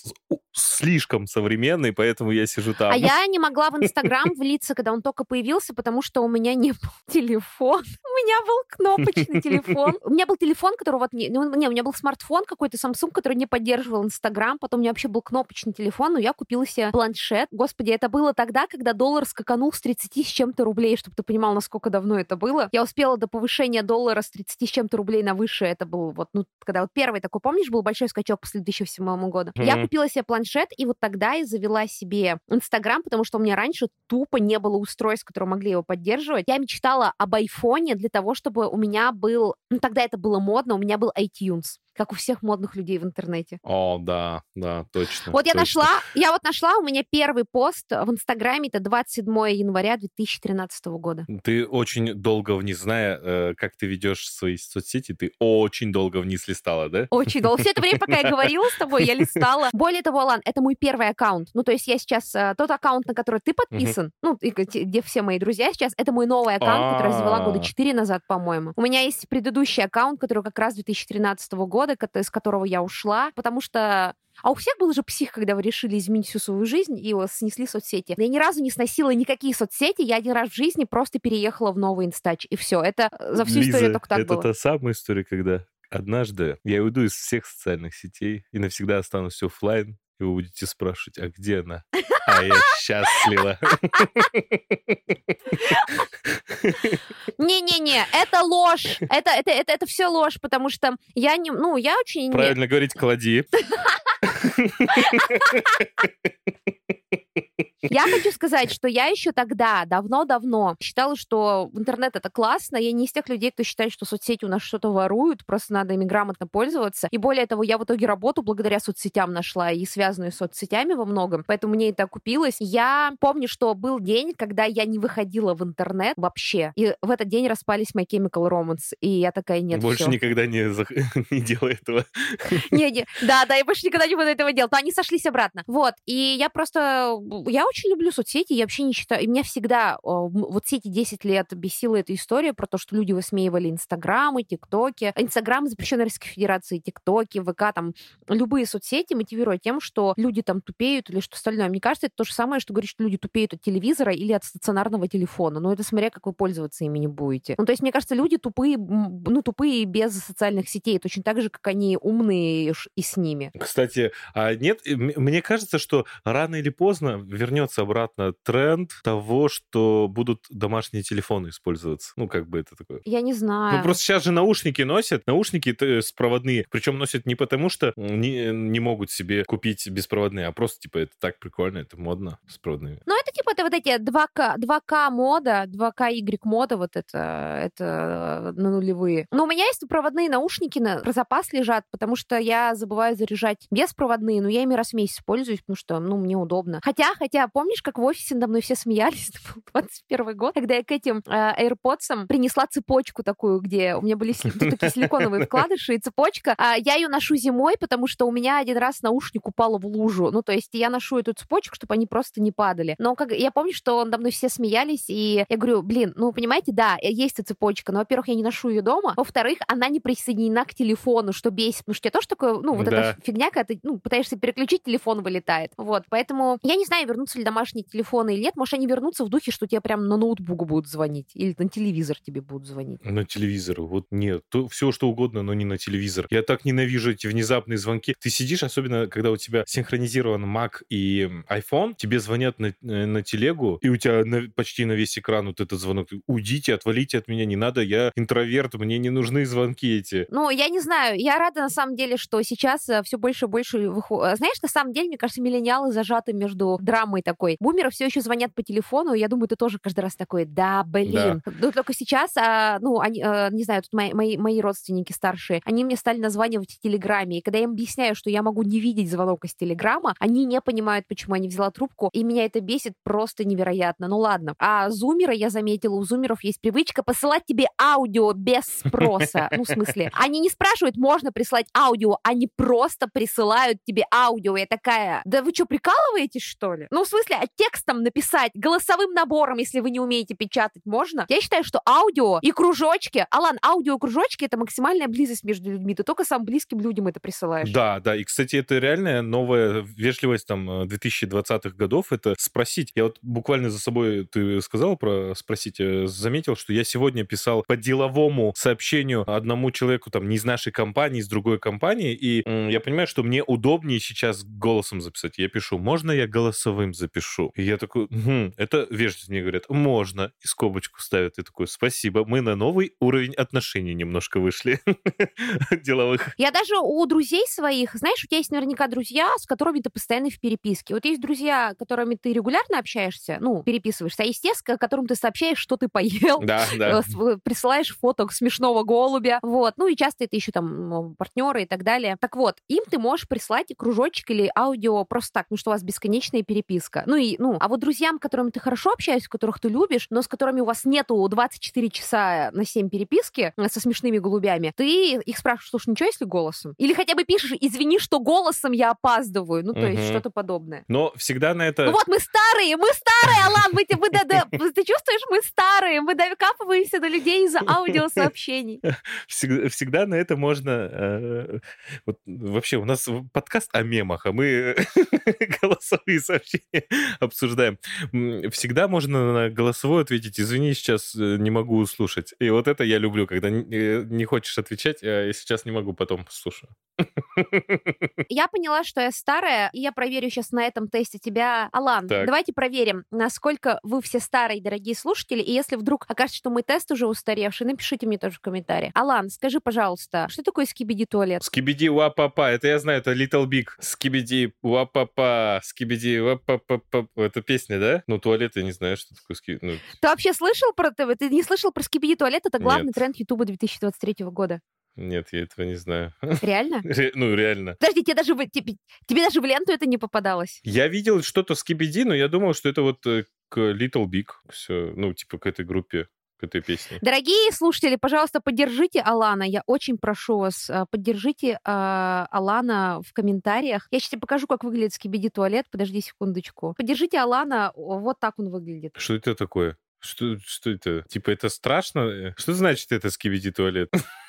слишком современный, поэтому я сижу там. А я не могла в Инстаграм влиться, когда он только появился, потому что у меня не был телефон. У меня был кнопочный телефон. У меня был телефон, который вот... Не, ну, не, у меня был смартфон какой-то Samsung, который не поддерживал Инстаграм. Потом у меня вообще был кнопочный телефон, но я купила себе планшет. Господи, это было тогда, когда доллар скаканул с 30 с чем-то рублей, чтобы ты понимал, насколько давно это было. Я успела до повышения доллара с 30 с чем-то рублей на выше. Это был вот, ну, когда вот первый такой, помнишь, был большой скачок после 2007 года. Я Мгм. Купила себе планшет, и вот тогда я завела себе Инстаграм, потому что у меня раньше тупо не было устройств, которые могли его поддерживать. Я мечтала об айфоне для того, чтобы у меня был... Ну, тогда это было модно, у меня был iTunes как у всех модных людей в интернете. О, да, да, точно. Вот я точно. нашла, я вот нашла, у меня первый пост в Инстаграме, это 27 января 2013 года. Ты очень долго вниз, зная, э, как ты ведешь свои соцсети, ты очень долго вниз листала, да? Очень долго. Все это время, пока я говорила с тобой, я листала. Более того, Алан, это мой первый аккаунт. Ну, то есть я сейчас... э, Тот аккаунт, на который ты подписан, ну, где все мои друзья сейчас, это мой новый аккаунт, который я завела года А. 4 назад, по-моему. У меня есть предыдущий аккаунт, который как раз 2013 года, кото- из которого я ушла, потому что а у всех был же псих, когда вы решили изменить всю свою жизнь и снесли соцсети. Я ни разу не сносила никакие соцсети, я один раз в жизни просто переехала в новый инстач, и все. Это за всю Лиза, историю только так это было. та самая история, когда однажды я уйду из всех социальных сетей и навсегда останусь оффлайн, и вы будете спрашивать, а где она? А я счастлива. Не-не-не, это ложь. Это, это, это, это все ложь, потому что я не... Ну, я очень... Правильно говорить, клади. Я хочу сказать, что я еще тогда, давно-давно, считала, что интернет это классно. Я не из тех людей, кто считает, что соцсети у нас что-то воруют, просто надо ими грамотно пользоваться. И более того, я в итоге работу благодаря соцсетям нашла и связанную с соцсетями во многом, поэтому мне это окупилось. Я помню, что был день, когда я не выходила в интернет вообще, и в этот день распались My Chemical Romance, и я такая, нет, Больше всё. никогда не, зах- не делай этого. Не, не, да, да, я больше никогда не буду этого делать. Но они сошлись обратно. Вот. И я просто... Я очень люблю соцсети, я вообще не считаю... И меня всегда вот все эти 10 лет бесила эта история про то, что люди высмеивали Инстаграмы, ТикТоки. Инстаграм запрещен Российской Федерации, ТикТоки, ВК, там, любые соцсети мотивируют тем, что люди там тупеют или что остальное. Мне кажется, это то же самое, что говорить, что люди тупеют от телевизора или от стационарного телефона. Но это смотря, как вы пользоваться ими не будете. Ну, то есть, мне кажется, люди тупые, ну, тупые без социальных сетей, точно так же, как они умные и с ними. Кстати, а нет, мне кажется, что рано или поздно вернется обратно тренд того, что будут домашние телефоны использоваться. Ну, как бы это такое. Я не знаю. Ну, просто сейчас же наушники носят, наушники т- с проводные, причем носят не потому, что не, не могут себе купить беспроводные, а просто, типа, это так прикольно, это модно с проводными. Ну, это вот эти 2К, 2К мода, 2К мода, вот это, это на нулевые. Но у меня есть проводные наушники на, про запас лежат, потому что я забываю заряжать беспроводные, но я ими раз в месяц пользуюсь, потому что, ну, мне удобно. Хотя, хотя, помнишь, как в офисе надо мной все смеялись? Это был 21 год, когда я к этим э, AirPods принесла цепочку такую, где у меня были такие силиконовые вкладыши и цепочка. А я ее ношу зимой, потому что у меня один раз наушник упал в лужу. Ну, то есть я ношу эту цепочку, чтобы они просто не падали. Но как я помню, что надо мной все смеялись, и я говорю, блин, ну, понимаете, да, есть эта цепочка, но, во-первых, я не ношу ее дома, во-вторых, она не присоединена к телефону, что бесит, потому что тебя тоже такое, ну, вот Да. эта фигня, когда ты, ну, пытаешься переключить, телефон вылетает. Вот, поэтому я не знаю, вернутся ли домашние телефоны или нет, может, они вернутся в духе, что тебе прям на ноутбук будут звонить, или на телевизор тебе будут звонить. На телевизор. Вот нет. То, все, что угодно, но не на телевизор. Я так ненавижу эти внезапные звонки. Ты сидишь, особенно когда у тебя синхронизирован Mac и iPhone, тебе звонят на, э, на телегу, и у тебя на- почти на весь экран вот этот звонок. Уйдите, отвалите от меня, не надо, я интроверт, мне не нужны звонки эти. Ну, я не знаю, я рада на самом деле, что сейчас все больше и больше выходит. Знаешь, на самом деле, мне кажется, миллениалы зажаты между драмой такой. Бумеры все еще звонят по телефону, я думаю, ты тоже каждый раз такой, да, блин. Ну, только сейчас, а, ну, они, а, не знаю, тут мои, мои, мои родственники старшие, они мне стали названивать в Телеграме, и когда я им объясняю, что я могу не видеть звонок из Телеграма, они не понимают, почему я не взяла трубку, и меня это бесит просто невероятно. Ну, ладно. А зумеры, я заметила, у зумеров есть привычка посылать тебе аудио без спроса. Ну, в смысле, они не спрашивают, можно прислать аудио, они просто присылают тебе аудио. Я такая, да вы что, прикалываетесь, что ли? Ну, в смысле, а текстом написать, голосовым набором, если вы не умеете печатать, можно? Я считаю, что аудио и кружочки, Алан, аудио и кружочки — это максимальная близость между людьми. Ты только самым близким людям это присылаешь. Да, да. И, кстати, это реальная новая вежливость там э, 2020-х годов. Это спросить. Я вот буквально за собой, ты сказал про спросить, э, заметил, что я сегодня писал по деловому сообщению одному человеку там не из нашей компании, из другой компании, и м, я понимаю, что мне удобнее сейчас голосом записать. Я пишу, можно я голосовым запишу? И я такой, «Мгм, это вежливость. Мне говорят, можно. И скобочку ставят. И такой, спасибо. Мы на новый уровень отношений немножко вышли деловых. Я даже у друзей своих, знаешь, у тебя есть наверняка друзья, с которыми ты постоянно в переписке. Вот есть друзья, с которыми ты регулярно общаешься, ну, переписываешься, а есть те, с которым ты сообщаешь, что ты поел, Да, да. присылаешь фото смешного голубя, вот, ну и часто это еще там ну, партнеры и так далее. Так вот, им ты можешь прислать кружочек или аудио просто так, ну что у вас бесконечная переписка. Ну и, ну, а вот друзьям, с которыми ты хорошо общаешься, которых ты любишь, но с которыми у вас нету 24 часа на 7 переписки э, со смешными голубями, ты их спрашиваешь, слушай, ничего, если голосом? Или хотя бы пишешь, извини, что голосом я опаздываю, ну то есть Мгм. что-то подобное. Но всегда на это... Ну вот мы старые, мы Мы старые, Алан, мы, мы, да, да, ты чувствуешь, мы старые, мы докапываемся до людей из-за аудиосообщений. Всегда, всегда на это можно... Э, вот, вообще, у нас подкаст о мемах, а мы голосовые сообщения обсуждаем. Всегда можно на голосовой ответить, извини, сейчас э, не могу услышать. И вот это я люблю, когда не, не хочешь отвечать, а я сейчас не могу, потом послушаю. Я поняла, что я старая, и я проверю сейчас на этом тесте тебя. Алан, так. давайте проверим, насколько вы все старые, дорогие слушатели, и если вдруг окажется, что мой тест уже устаревший, напишите мне тоже в комментарии. Алан, скажи, пожалуйста, что такое скибиди туалет? Скибиди уапапа, это я знаю, это Little Big. Скибиди уапапа, скибиди уапапа. Это песня, да? Ну, туалет, я не знаю, что такое скибиди. Ну... Ты вообще слышал про ТВ? Ты не слышал про скибиди туалет? Это главный Нет. тренд Ютуба 2023 года. Нет, я этого не знаю. Реально? Ре- ну, реально. Подожди, тебе даже, в, тебе, тебе даже в ленту это не попадалось? Я видел что-то с Кибиди, но я думал, что это вот э, к Little Big. Все, ну, типа к этой группе к этой песне. Дорогие слушатели, пожалуйста, поддержите Алана. Я очень прошу вас, э, поддержите э, Алана в комментариях. Я сейчас тебе покажу, как выглядит скибиди туалет. Подожди секундочку. Поддержите Алана, вот так он выглядит. Что это такое? Что, что это? Типа это страшно? Что значит это скибиди туалет?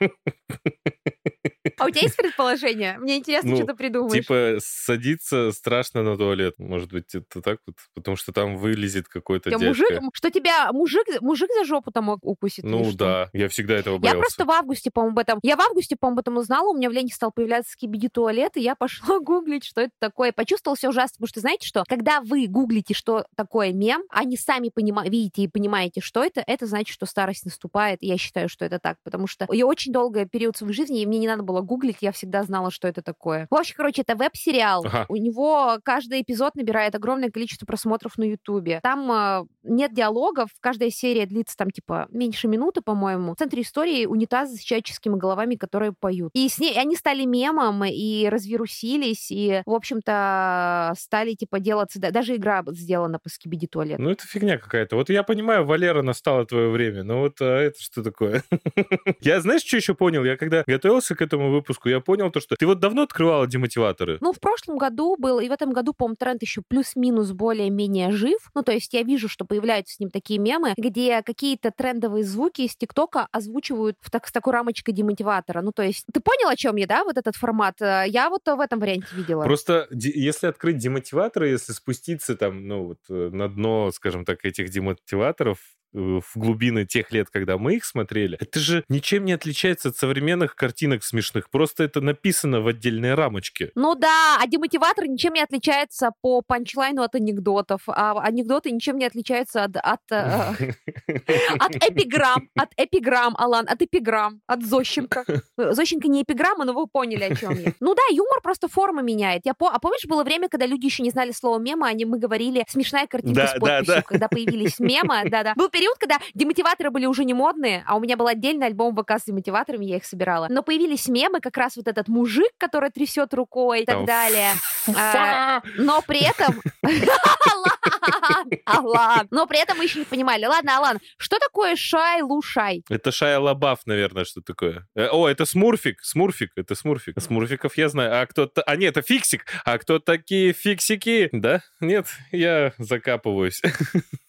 А у тебя есть предположение? Мне интересно, ну, что ты придумаешь. Типа, садиться страшно на туалет. Может быть, это так вот? Потому что там вылезет какой-то дядька. Мужик, что тебя мужик, мужик за жопу там укусит? Ну да, я всегда этого боялся. Я просто в августе, по-моему, об этом... Я в августе, по-моему, об этом узнала, у меня в ленте стал появляться скибиди туалет, и я пошла гуглить, что это такое. Почувствовала все ужасно, потому что знаете что? Когда вы гуглите, что такое мем, они сами понима... видите и понимаете, что это, это значит, что старость наступает. И я считаю, что это так, потому что я очень долгий период своей жизни, и мне не надо было гуглить, я всегда знала, что это такое. В общем, короче, это веб-сериал. Ага. У него каждый эпизод набирает огромное количество просмотров на Ютубе. Там э, нет диалогов, каждая серия длится там типа меньше минуты, по-моему. В центре истории унитазы с человеческими головами, которые поют. И с ней они стали мемом и развирусились, и, в общем-то, стали типа делаться... Даже игра сделана по скибиди туалет. Ну, это фигня какая-то. Вот я понимаю, Валера, настало твое время, но вот а это что такое? Я, знаешь, что еще понял? Я когда готовился к этому выпуску, я понял то, что ты вот давно открывала демотиваторы? Ну, в прошлом году был, и в этом году, по-моему, тренд еще плюс-минус более-менее жив. Ну, то есть я вижу, что появляются с ним такие мемы, где какие-то трендовые звуки из ТикТока озвучивают в так, с такой рамочкой демотиватора. Ну, то есть ты понял, о чем я, да, вот этот формат? Э, я вот в этом варианте видела. Просто если открыть демотиваторы, если спуститься там, ну, вот э, на дно, скажем так, этих демотиваторов, в глубины тех лет, когда мы их смотрели, это же ничем не отличается от современных картинок смешных. Просто это написано в отдельной рамочке. Ну да, а демотиватор ничем не отличается по панчлайну от анекдотов, а анекдоты ничем не отличаются от, от, э, от эпиграмм, от эпиграмм, Алан, от эпиграмм, от Зощенко. Зощенко не эпиграмма, но вы поняли, о чем я. Ну да, юмор просто форма меняет. Я по... А помнишь, было время, когда люди еще не знали слова мема, они мы говорили смешная картинка да, с подписью, да, да. когда появились мемы, да-да. Был период, когда демотиваторы были уже не модные, а у меня был отдельный альбом ВК с демотиваторами, я их собирала. Но появились мемы, как раз вот этот мужик, который трясет рукой и так далее. А, но при этом... Алан. Но при этом мы еще не понимали. Ладно, Алан, что такое Шай Лушай? Это Шай Лабаф, наверное, что такое. Э, о, это Смурфик. Смурфик, это Смурфик. Смурфиков я знаю. А кто-то... А нет, это Фиксик. А кто такие фиксики? Да? Нет, я закапываюсь.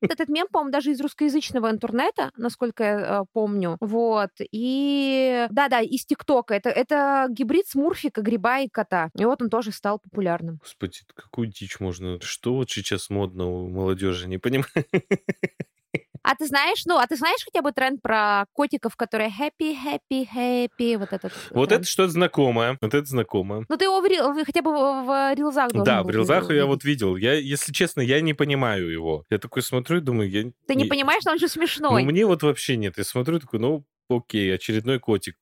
Этот мем, по-моему, даже из русскоязычного интернета, насколько я э, помню. Вот. И да-да, из ТикТока. Это, это гибрид смурфика, гриба и кота. И вот он тоже стал популярным. Господи, какую дичь можно... Что вот сейчас модно у молодежи, не понимаю. А ты знаешь, ну, а ты знаешь хотя бы тренд про котиков, которые happy, happy, happy, вот этот Вот тренд? это что-то знакомое, вот это знакомое. Ну, ты его в, хотя бы в рилзах должен Да, в рилзах я вот видел. Я, если честно, я не понимаю его. Я такой смотрю и думаю, я... Ты не, не понимаешь, что он же смешной. Ну, мне вот вообще нет. Я смотрю такой, ну, окей, очередной котик.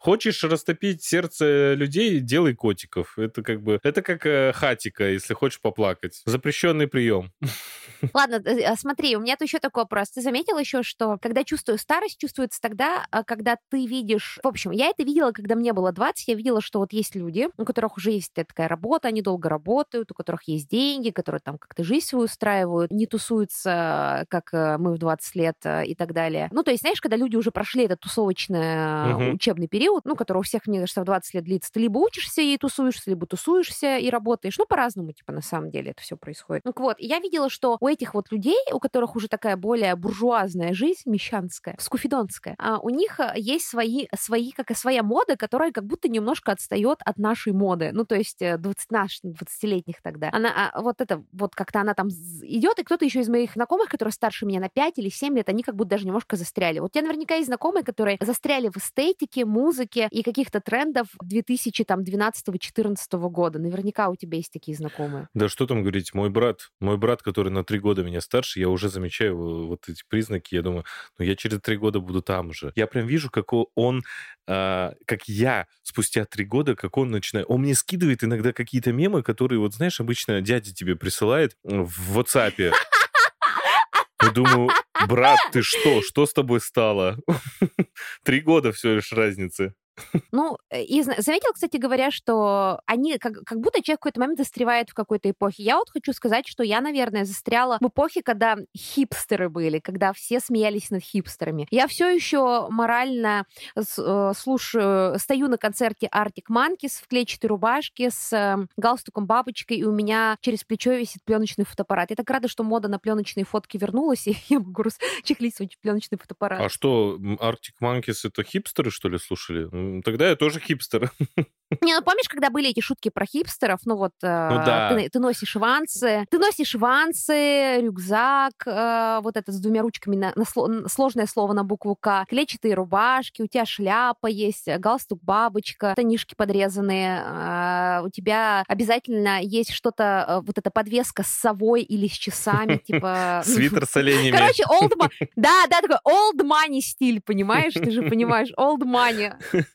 Хочешь растопить сердце людей, делай котиков. Это как бы, это как э, хатика, если хочешь поплакать. Запрещенный прием. Ладно, э, а смотри, у меня тут еще такой вопрос. Ты заметил еще, что когда чувствую старость, чувствуется тогда, а, когда ты видишь... В общем, я это видела, когда мне было 20, я видела, что вот есть люди, у которых уже есть такая работа, они долго работают, у которых есть деньги, которые там как-то жизнь свою устраивают, не тусуются, как э, мы в 20 лет и так далее. Ну, то есть, знаешь, когда люди уже прошли этот тусовочный Мгм. учебный период, ну, который у всех, мне кажется, в 20 лет длится. Ты либо учишься и тусуешься, либо тусуешься и работаешь. Ну, по-разному, типа, на самом деле это все происходит. Ну, вот, и я видела, что у этих вот людей, у которых уже такая более буржуазная жизнь, мещанская, скуфидонская, а, у них а, есть свои, свои, как и своя мода, которая как будто немножко отстает от нашей моды. Ну, то есть э, 20, наш, 20-летних тогда. Она, а, вот это, вот как-то она там идет, и кто-то еще из моих знакомых, которые старше меня на 5 или 7 лет, они как будто даже немножко застряли. Вот у тебя наверняка есть знакомые, которые застряли в эстетике, музыке и каких-то трендов 2012-2014 года. Наверняка у тебя есть такие знакомые. Да что там говорить, мой брат, мой брат, который на три года меня старше, я уже замечаю э, вот эти признаки, я думаю, ну я через три года буду там же. Я прям вижу, как он, а, как я спустя три года, как он начинает, он мне скидывает иногда какие-то мемы, которые, вот знаешь, обычно дядя тебе присылает в WhatsApp. Я думаю, брат, ты что? Что с тобой стало? Три года всего лишь разницы. Ну, э, и заметил, кстати говоря, что они как, как будто человек в какой-то момент застревает в какой-то эпохе. Я вот хочу сказать, что я, наверное, застряла в эпохе, когда хипстеры были, когда все смеялись над хипстерами. Я все еще морально э, слушаю, стою на концерте Arctic Monkeys в клетчатой рубашке с э, галстуком бабочкой, и у меня через плечо висит пленочный фотоаппарат. Я так рада, что мода на пленочные фотки вернулась, и я могу чехлить свой пленочный фотоаппарат. А что, Arctic Monkeys это хипстеры, что ли, слушали? Тогда я тоже хипстер. Не, ну помнишь, когда были эти шутки про хипстеров? Ну вот, э, Ну да. ты, ты носишь вансы, ты носишь вансы, рюкзак, э, вот это с двумя ручками, на, на сло- сложное слово на букву К, клетчатые рубашки, у тебя шляпа есть, э, галстук бабочка, штанишки подрезанные, э, у тебя обязательно есть что-то, э, вот эта подвеска с совой или с часами, типа... Свитер с оленями. Короче, old money. Да, да, такой old money стиль, понимаешь? Ты же понимаешь, old money.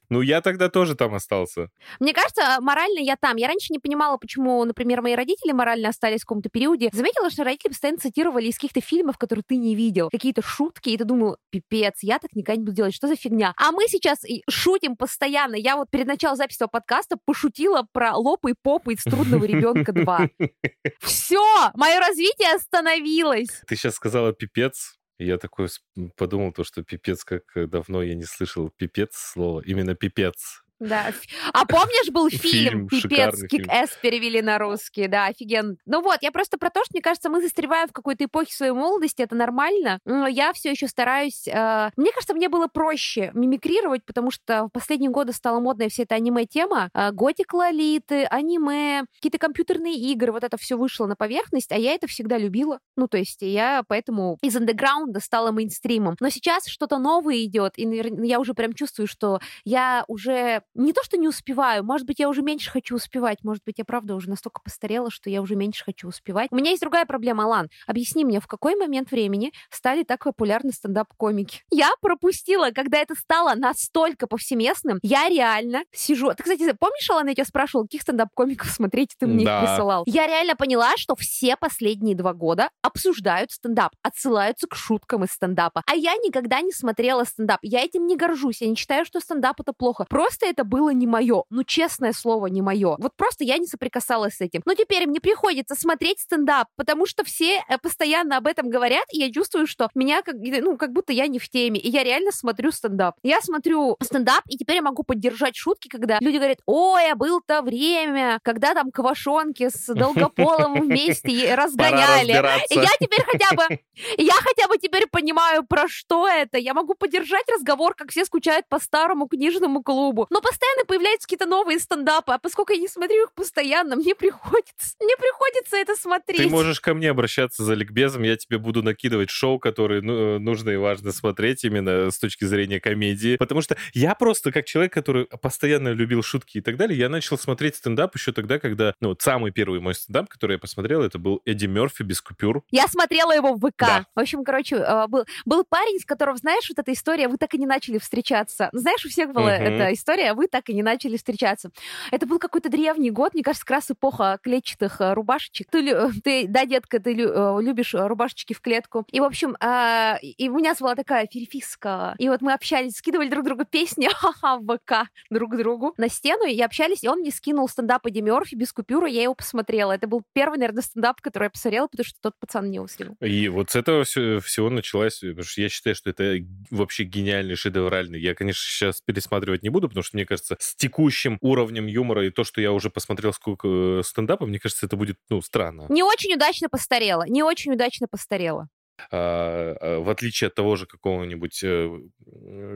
Ну, я тогда тоже там остался. Мне кажется, морально я там. Я раньше не понимала, почему, например, мои родители морально остались в каком-то периоде. Заметила, что родители постоянно цитировали из каких-то фильмов, которые ты не видел. Какие-то шутки, и ты думал, пипец, я так никогда не буду делать, что за фигня? А мы сейчас шутим постоянно. Я вот перед началом записи этого подкаста пошутила про лопы и попы из «Трудного ребенка 2». Все, мое развитие остановилось. Ты сейчас сказала пипец. Я такой подумал, то, что пипец, как э, давно я не слышал пипец слова. Именно пипец. Да. А помнишь, был Фильм, фильм «Пипец». «Кик-Эс» перевели на русский, да, офигенно. Ну вот, я просто про то, что, мне кажется, мы застреваем в какой-то эпохе своей молодости, это нормально, но я все еще стараюсь... э, Мне кажется, мне было проще мимикрировать, потому что в последние годы стала модная вся эта аниме-тема, э, готик лолиты, аниме, какие-то компьютерные игры, вот это все вышло на поверхность, а я это всегда любила. Ну, то есть я поэтому из андеграунда стала мейнстримом. Но сейчас что-то новое идет, и наверно- я уже прям чувствую, что я уже не то, что не успеваю, может быть, я уже меньше хочу успевать, может быть, я правда уже настолько постарела, что я уже меньше хочу успевать. У меня есть другая проблема, Алан. Объясни мне, в какой момент времени стали так популярны стендап-комики? Я пропустила, когда это стало настолько повсеместным. Я реально сижу... Ты, кстати, помнишь, Алан, я тебя спрашивала, каких стендап-комиков смотреть, ты мне их Да. присылал? Я реально поняла, что все последние два года обсуждают стендап, отсылаются к шуткам из стендапа. А я никогда не смотрела стендап. Я этим не горжусь. Я не считаю, что стендап это плохо. Просто это было не мое. Ну, честное слово, не мое. Вот просто я не соприкасалась с этим. Но теперь мне приходится смотреть стендап, потому что все э, постоянно об этом говорят, и я чувствую, что меня как, ну, как будто я не в теме. И я реально смотрю стендап. Я смотрю стендап, и теперь я могу поддержать шутки, когда люди говорят, ой, а было-то время, когда там квашонки с Долгополовым вместе разгоняли. И я теперь хотя бы, я хотя бы теперь понимаю, про что это. Я могу поддержать разговор, как все скучают по старому книжному клубу. Но постоянно появляются какие-то новые стендапы, а поскольку я не смотрю их постоянно, мне приходится, мне приходится это смотреть. Ты можешь ко мне обращаться за ликбезом, я тебе буду накидывать шоу, которые ну, э, нужно и важно смотреть именно с точки зрения комедии. Потому что я просто, как человек, который постоянно любил шутки и так далее, я начал смотреть стендап еще тогда, когда, ну, вот самый первый мой стендап, который я посмотрел, это был Эдди Мерфи без купюр. Я смотрела его в ВК. Да. В общем, короче, э, был, был парень, с которым, знаешь, вот эта история, вы так и не начали встречаться. Знаешь, у всех была Мгм. эта история, вы так и не начали встречаться. Это был какой-то древний год, мне кажется, как раз эпоха клетчатых э, рубашечек. Ты, ты да, детка, ты э, любишь рубашечки в клетку. И, в общем, э, и у меня была такая переписка. И вот мы общались, скидывали друг другу песни ха-ха, в ВК друг другу на стену, и общались, и он мне скинул стендап Эдди Мерфи без купюры, я его посмотрела. Это был первый, наверное, стендап, который я посмотрела, потому что тот пацан не скинул. И вот с этого все, всего началась, потому что я считаю, что это вообще гениальный, шедевральный. Я, конечно, сейчас пересматривать не буду, потому что, мне кажется, с текущим уровнем юмора и то, что я уже посмотрел сколько э, стендапа, мне кажется, это будет, ну, странно. Не очень удачно постарела. Не очень удачно постарела. А, а, в отличие от того же какого-нибудь э,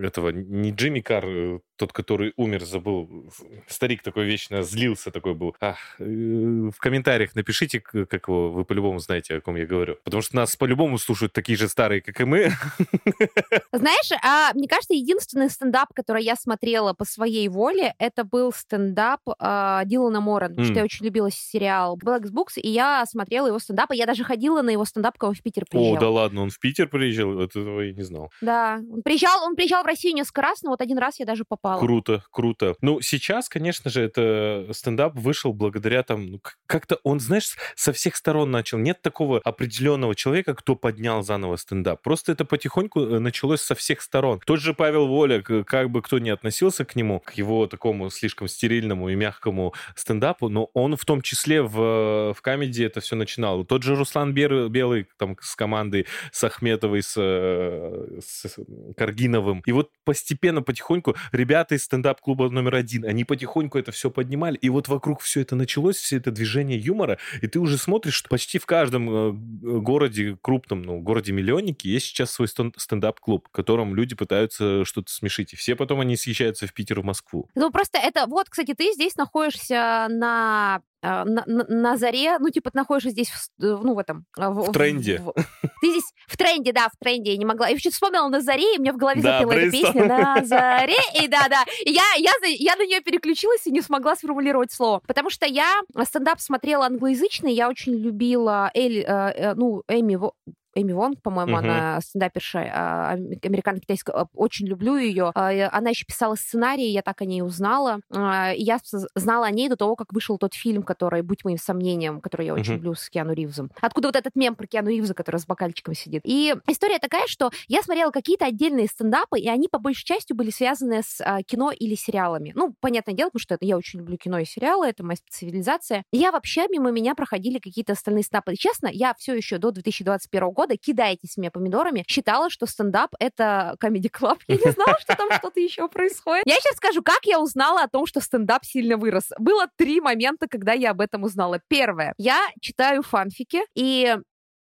этого, не Джимми Кар, э, тот, который умер, забыл, старик такой вечно злился такой был. А, в комментариях напишите, как его, вы по-любому знаете, о ком я говорю. Потому что нас по-любому слушают такие же старые, как и мы. Знаешь, а, мне кажется, единственный стендап, который я смотрела по своей воле, это был стендап а, Дилана Моран, mm. что я очень любила сериал Black Books, и я смотрела его стендап, и я даже ходила на его стендап, когда он в Питер приезжал. О, да ладно, он в Питер приезжал? Этого я не знал. Да, он приезжал, он приезжал в Россию несколько раз, но вот один раз я даже попала. Круто, круто. Ну, сейчас, конечно же, это стендап вышел благодаря там, ну, как-то он, знаешь, со всех сторон начал. Нет такого определенного человека, кто поднял заново стендап. Просто это потихоньку э, началось со всех сторон. Тот же Павел Воля, как бы кто ни относился к нему, к его такому слишком стерильному и мягкому стендапу, но он в том числе в, в комедии это все начинал. Тот же Руслан Белый там с командой командой с Ахметовой, с, э, с Каргиновым. И вот постепенно, потихоньку ребята из стендап-клуба номер один, они потихоньку это все поднимали. И вот вокруг все это началось, все это движение юмора. И ты уже смотришь, что почти в каждом э, городе крупном, ну, городе-миллионнике есть сейчас свой стендап-клуб, в котором люди пытаются что-то смешить. И все потом они съезжаются в Питер, в Москву. Ну, просто это... Вот, кстати, ты здесь находишься на на, на, на заре, ну, типа, ты находишься здесь, в, э, ну, в этом... А, в, в тренде. В, ты здесь в тренде, да, в тренде. Я не могла... Я вообще вспомнила на заре, и меня в голове да, запела эта песня «На заре», и да-да. Я, я, я на нее переключилась и не смогла сформулировать слово. Потому что я стендап смотрела англоязычный, я очень любила Эль, э, э, ну, Эми Эми Вонг, по-моему, uh-huh. она стендаперша, а, американо-китайская, очень люблю ее. А, она еще писала сценарий, я так о ней узнала. А, и я знала о ней до того, как вышел тот фильм, который «Будь моим сомнением», который я очень uh-huh. люблю с Киану Ривзом. Откуда вот этот мем про Киану Ривза, который с бокальчиком сидит. И история такая, что я смотрела какие-то отдельные стендапы, и они по большей части были связаны с кино или сериалами. Ну, понятное дело, потому что я очень люблю кино и сериалы, это моя специализация. я вообще мимо меня проходили какие-то остальные стендапы. И, честно, я все еще до 2021 года года, кидайтесь мне помидорами, считала, что стендап — это комедий клаб. Я не знала, что там что-то еще происходит. Я сейчас скажу, как я узнала о том, что стендап сильно вырос. Было три момента, когда я об этом узнала. Первое. Я читаю фанфики, и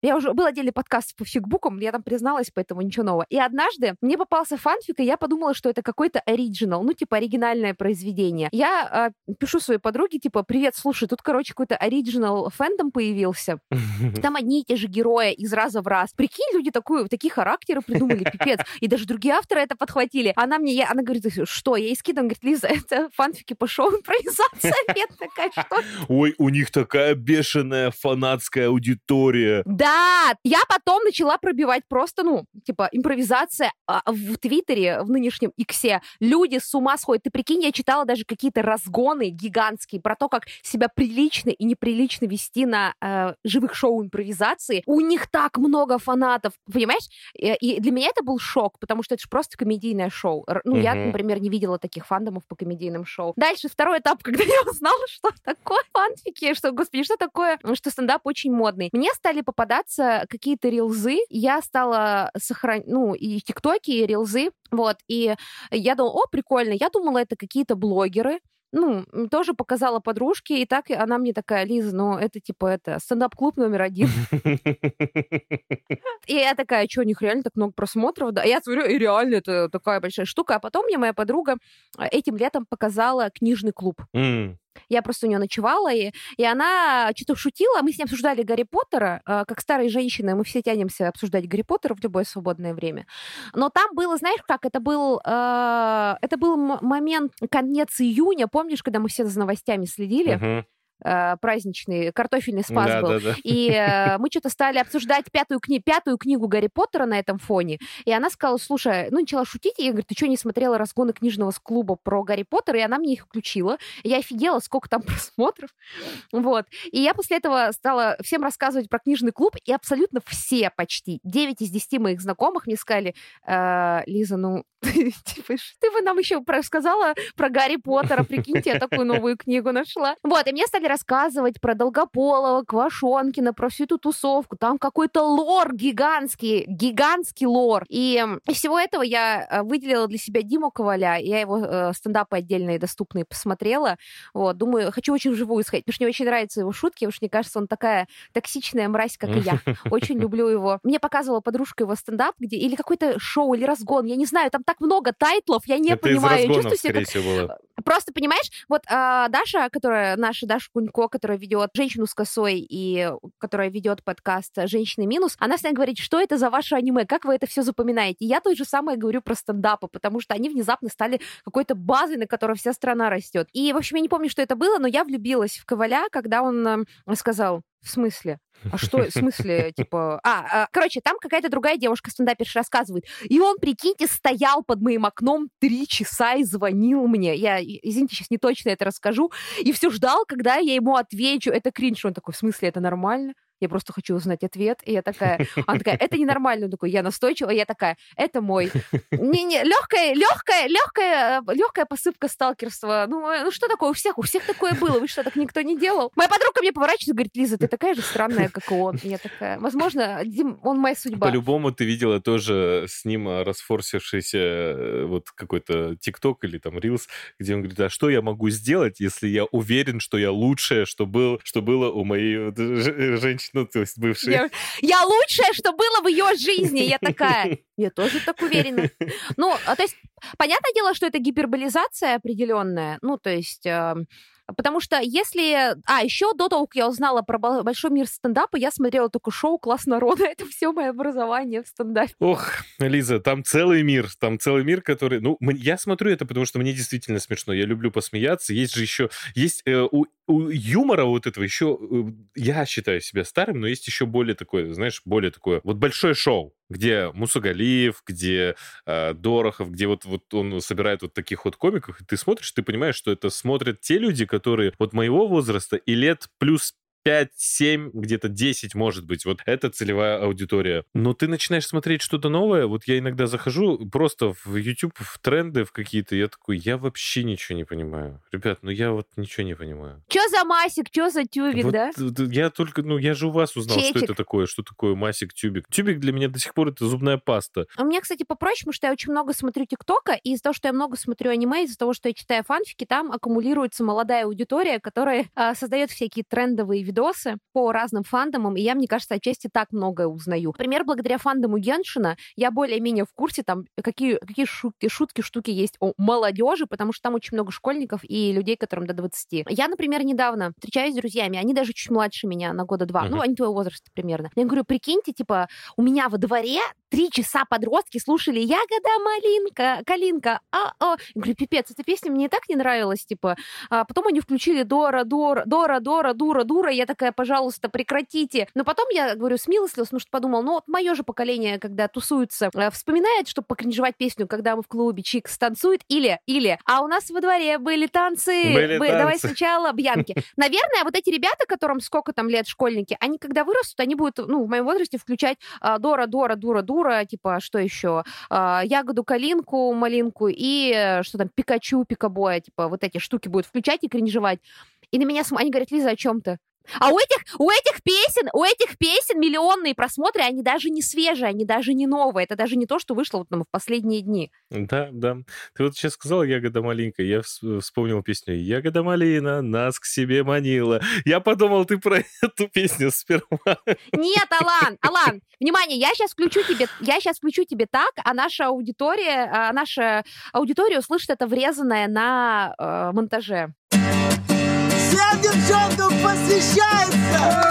я уже... Был отдельный подкаст по фигбукам, я там призналась, поэтому ничего нового. И однажды мне попался фанфик, и я подумала, что это какой-то оригинал, ну, типа, оригинальное произведение. Я э, пишу своей подруге, типа, привет, слушай, тут, короче, какой-то оригинал фэндом появился. Там одни и те же герои из раза в раз. Прикинь, люди такую, такие характеры придумали, пипец. И даже другие авторы это подхватили. Она мне, я, она говорит, что? Я ей скидываю, говорит, Лиза, это фанфики по шоу импровизация. Я такая, что? Ой, у них такая бешеная фанатская аудитория. Да, да, я потом начала пробивать просто, ну, типа, импровизация а, в Твиттере, в нынешнем Иксе. Люди с ума сходят. Ты прикинь, я читала даже какие-то разгоны гигантские про то, как себя прилично и неприлично вести на э, живых шоу импровизации. У них так много фанатов, понимаешь? И, и для меня это был шок, потому что это же просто комедийное шоу. Ну, mm-hmm. я, например, не видела таких фандомов по комедийным шоу. Дальше второй этап, когда я узнала, что такое фанфики, что, господи, что такое, что стендап очень модный. Мне стали попадать появляться какие-то рилзы. Я стала сохранять, ну, и тиктоки, и рилзы, вот, и я думала, о, прикольно, я думала, это какие-то блогеры, ну, тоже показала подружке, и так она мне такая, Лиза, ну, это типа это стендап-клуб номер один. И я такая, что, у них реально так много просмотров? Да, я смотрю, и реально это такая большая штука. А потом мне моя подруга а, этим летом показала книжный клуб. Я просто у нее ночевала, и, и она что-то шутила. Мы с ней обсуждали Гарри Поттера. Э, как старые женщины, мы все тянемся обсуждать Гарри Поттера в любое свободное время. Но там было, знаешь, как это был, э, это был момент конец июня, помнишь, когда мы все за новостями следили? Uh-huh э, праздничный, картофельный спас Да, был. да, да. И э, мы что-то стали обсуждать пятую, кни- пятую книгу Гарри Поттера на этом фоне. И она сказала, слушай, ну, начала шутить. И я говорю, ты что, не смотрела разгоны книжного клуба про Гарри Поттера? И она мне их включила. И я офигела, сколько там просмотров. Вот. И я после этого стала всем рассказывать про книжный клуб, и абсолютно все почти, 9 из 10 моих знакомых мне сказали, «Э, Лиза, ну, ты, типа, ты бы нам еще рассказала про Гарри Поттера, прикиньте, я такую новую книгу нашла. Вот, и мне стали рассказывать про Долгополова, Квашонкина, про всю эту тусовку. Там какой-то лор гигантский, гигантский лор. И из всего этого я э, выделила для себя Диму Коваля. Я его э, стендапы отдельные доступные посмотрела. Вот, думаю, хочу очень вживую сходить, потому что мне очень нравятся его шутки, потому что мне кажется, он такая токсичная мразь, как и я. Очень люблю его. Мне показывала подружка его стендап, где или какой-то шоу, или разгон, я не знаю, там так много тайтлов, я не Это из понимаю. Я разгонов, чувствую себя скорее как всего, было. Просто, понимаешь, вот а, Даша, которая, наша Даша Кунько, которая ведет «Женщину с косой» и которая ведет подкаст «Женщины минус», она всегда говорит, что это за ваше аниме, как вы это все запоминаете. И я то же самое говорю про стендапы, потому что они внезапно стали какой-то базой, на которой вся страна растет. И, в общем, я не помню, что это было, но я влюбилась в Коваля, когда он э, сказал, в смысле? А что, в смысле, типа... А, а, короче, там какая-то другая девушка стендаперша рассказывает. И он, прикиньте, стоял под моим окном три часа и звонил мне. Я, извините, сейчас не точно это расскажу. И все ждал, когда я ему отвечу. Это кринж. Он такой, в смысле, это нормально? Я просто хочу узнать ответ. И я такая, она такая, это ненормально. Он такой, я настойчива. Я такая, это мой. Не-не, легкая, легкая, легкая, легкая посыпка сталкерства. Ну, э, ну что такое? У всех, у всех такое было. Вы что, так никто не делал? Моя подруга мне поворачивается и говорит, Лиза, ты такая же странная, как и он. И я такая, возможно, Дим, он моя судьба. По-любому ты видела тоже с ним а, расфорсившийся э, вот какой-то ТикТок или там Рилс, где он говорит, а что я могу сделать, если я уверен, что я лучшее, что, был, что было у моей женщины, ну, то есть бывшей. Я, я лучшее, что было в ее жизни. Я такая, я тоже так уверена. Ну, а, то есть, понятное дело, что это гиперболизация определенная. Ну, то есть... эм, Потому что если... А, еще до того, как я узнала про бо- большой мир стендапа, я смотрела только шоу «Класс народа». Это все мое образование в стендапе. Ох, Лиза, там целый мир, там целый мир, который... Ну, я смотрю это, потому что мне действительно смешно. Я люблю посмеяться. Есть же еще... Есть э, у, у юмора вот этого еще... э, я считаю себя старым, но есть еще более такое, знаешь, более такое... Вот большое шоу, где Мусагалиев, где э, Дорохов, где вот, вот он собирает вот таких вот комиков, и ты смотришь, ты понимаешь, что это смотрят те люди, которые вот моего возраста и лет плюс 5, 7, где-то 10, может быть. Вот это целевая аудитория. Но ты начинаешь смотреть что-то новое. Вот я иногда захожу просто в YouTube, в тренды в какие-то, я такой, я вообще ничего не понимаю. Ребят, ну я вот ничего не понимаю. Че за масик, че за тюбик, Вот, да? Я только, ну, я же у вас узнал, что Чечек. это такое, что такое масик, тюбик. Тюбик для меня до сих пор это зубная паста. У меня, кстати, попроще, потому что я очень много смотрю ТикТока, и из-за того, что я много смотрю аниме, из-за того, что я читаю фанфики, там аккумулируется молодая аудитория, которая а, создает всякие трендовые видосы по разным фандомам, и я, мне кажется, отчасти так многое узнаю. Например, благодаря фандому Геншина я более-менее в курсе, там, какие, какие шутки, шутки, штуки есть о молодежи, потому что там очень много школьников и людей, которым до 20. Я, например, недавно встречаюсь с друзьями, они даже чуть младше меня на года два, Мгм. ну, они твоего возраста примерно. Я говорю, прикиньте, типа, у меня во дворе три часа подростки слушали «Ягода, малинка, калинка, а-а». Я говорю, пипец, эта песня мне и так не нравилась, типа. А потом они включили «Дора, Дора, Дора, Дора, Дура, Дура», я такая, пожалуйста, прекратите. Но потом я, говорю, смилостилась, потому что подумал, ну вот мое же поколение, когда тусуется, э, вспоминает, чтобы покринжевать песню, когда мы в клубе Чикс танцует, или, или, а у нас во дворе были танцы, Были Бы- давай танцы. сначала Бьянки. Наверное, вот эти ребята, которым сколько там лет школьники, они когда вырастут, они будут, ну, в моем возрасте включать а, Дора, Дора, Дура, Дура, типа, что еще? А, ягоду, калинку, малинку и э, что там, Пикачу, Пикабоя, типа, вот эти штуки будут включать и кринжевать. И на меня см- они говорят, Лиза, о чем ты? А у этих, у этих песен, у этих песен миллионные просмотры, они даже не свежие, они даже не новые. Это даже не то, что вышло вот там в последние дни. Да, да. Ты вот сейчас сказала «Ягода маленькая», я вс- вспомнил песню «Ягода малина нас к себе манила». Я подумал, ты про эту песню сперва. Нет, Алан, Алан, внимание, я сейчас включу тебе, я сейчас включу тебе так, а наша аудитория, а наша аудитория услышит это врезанное на э, монтаже. Всем девчонкам посвящается!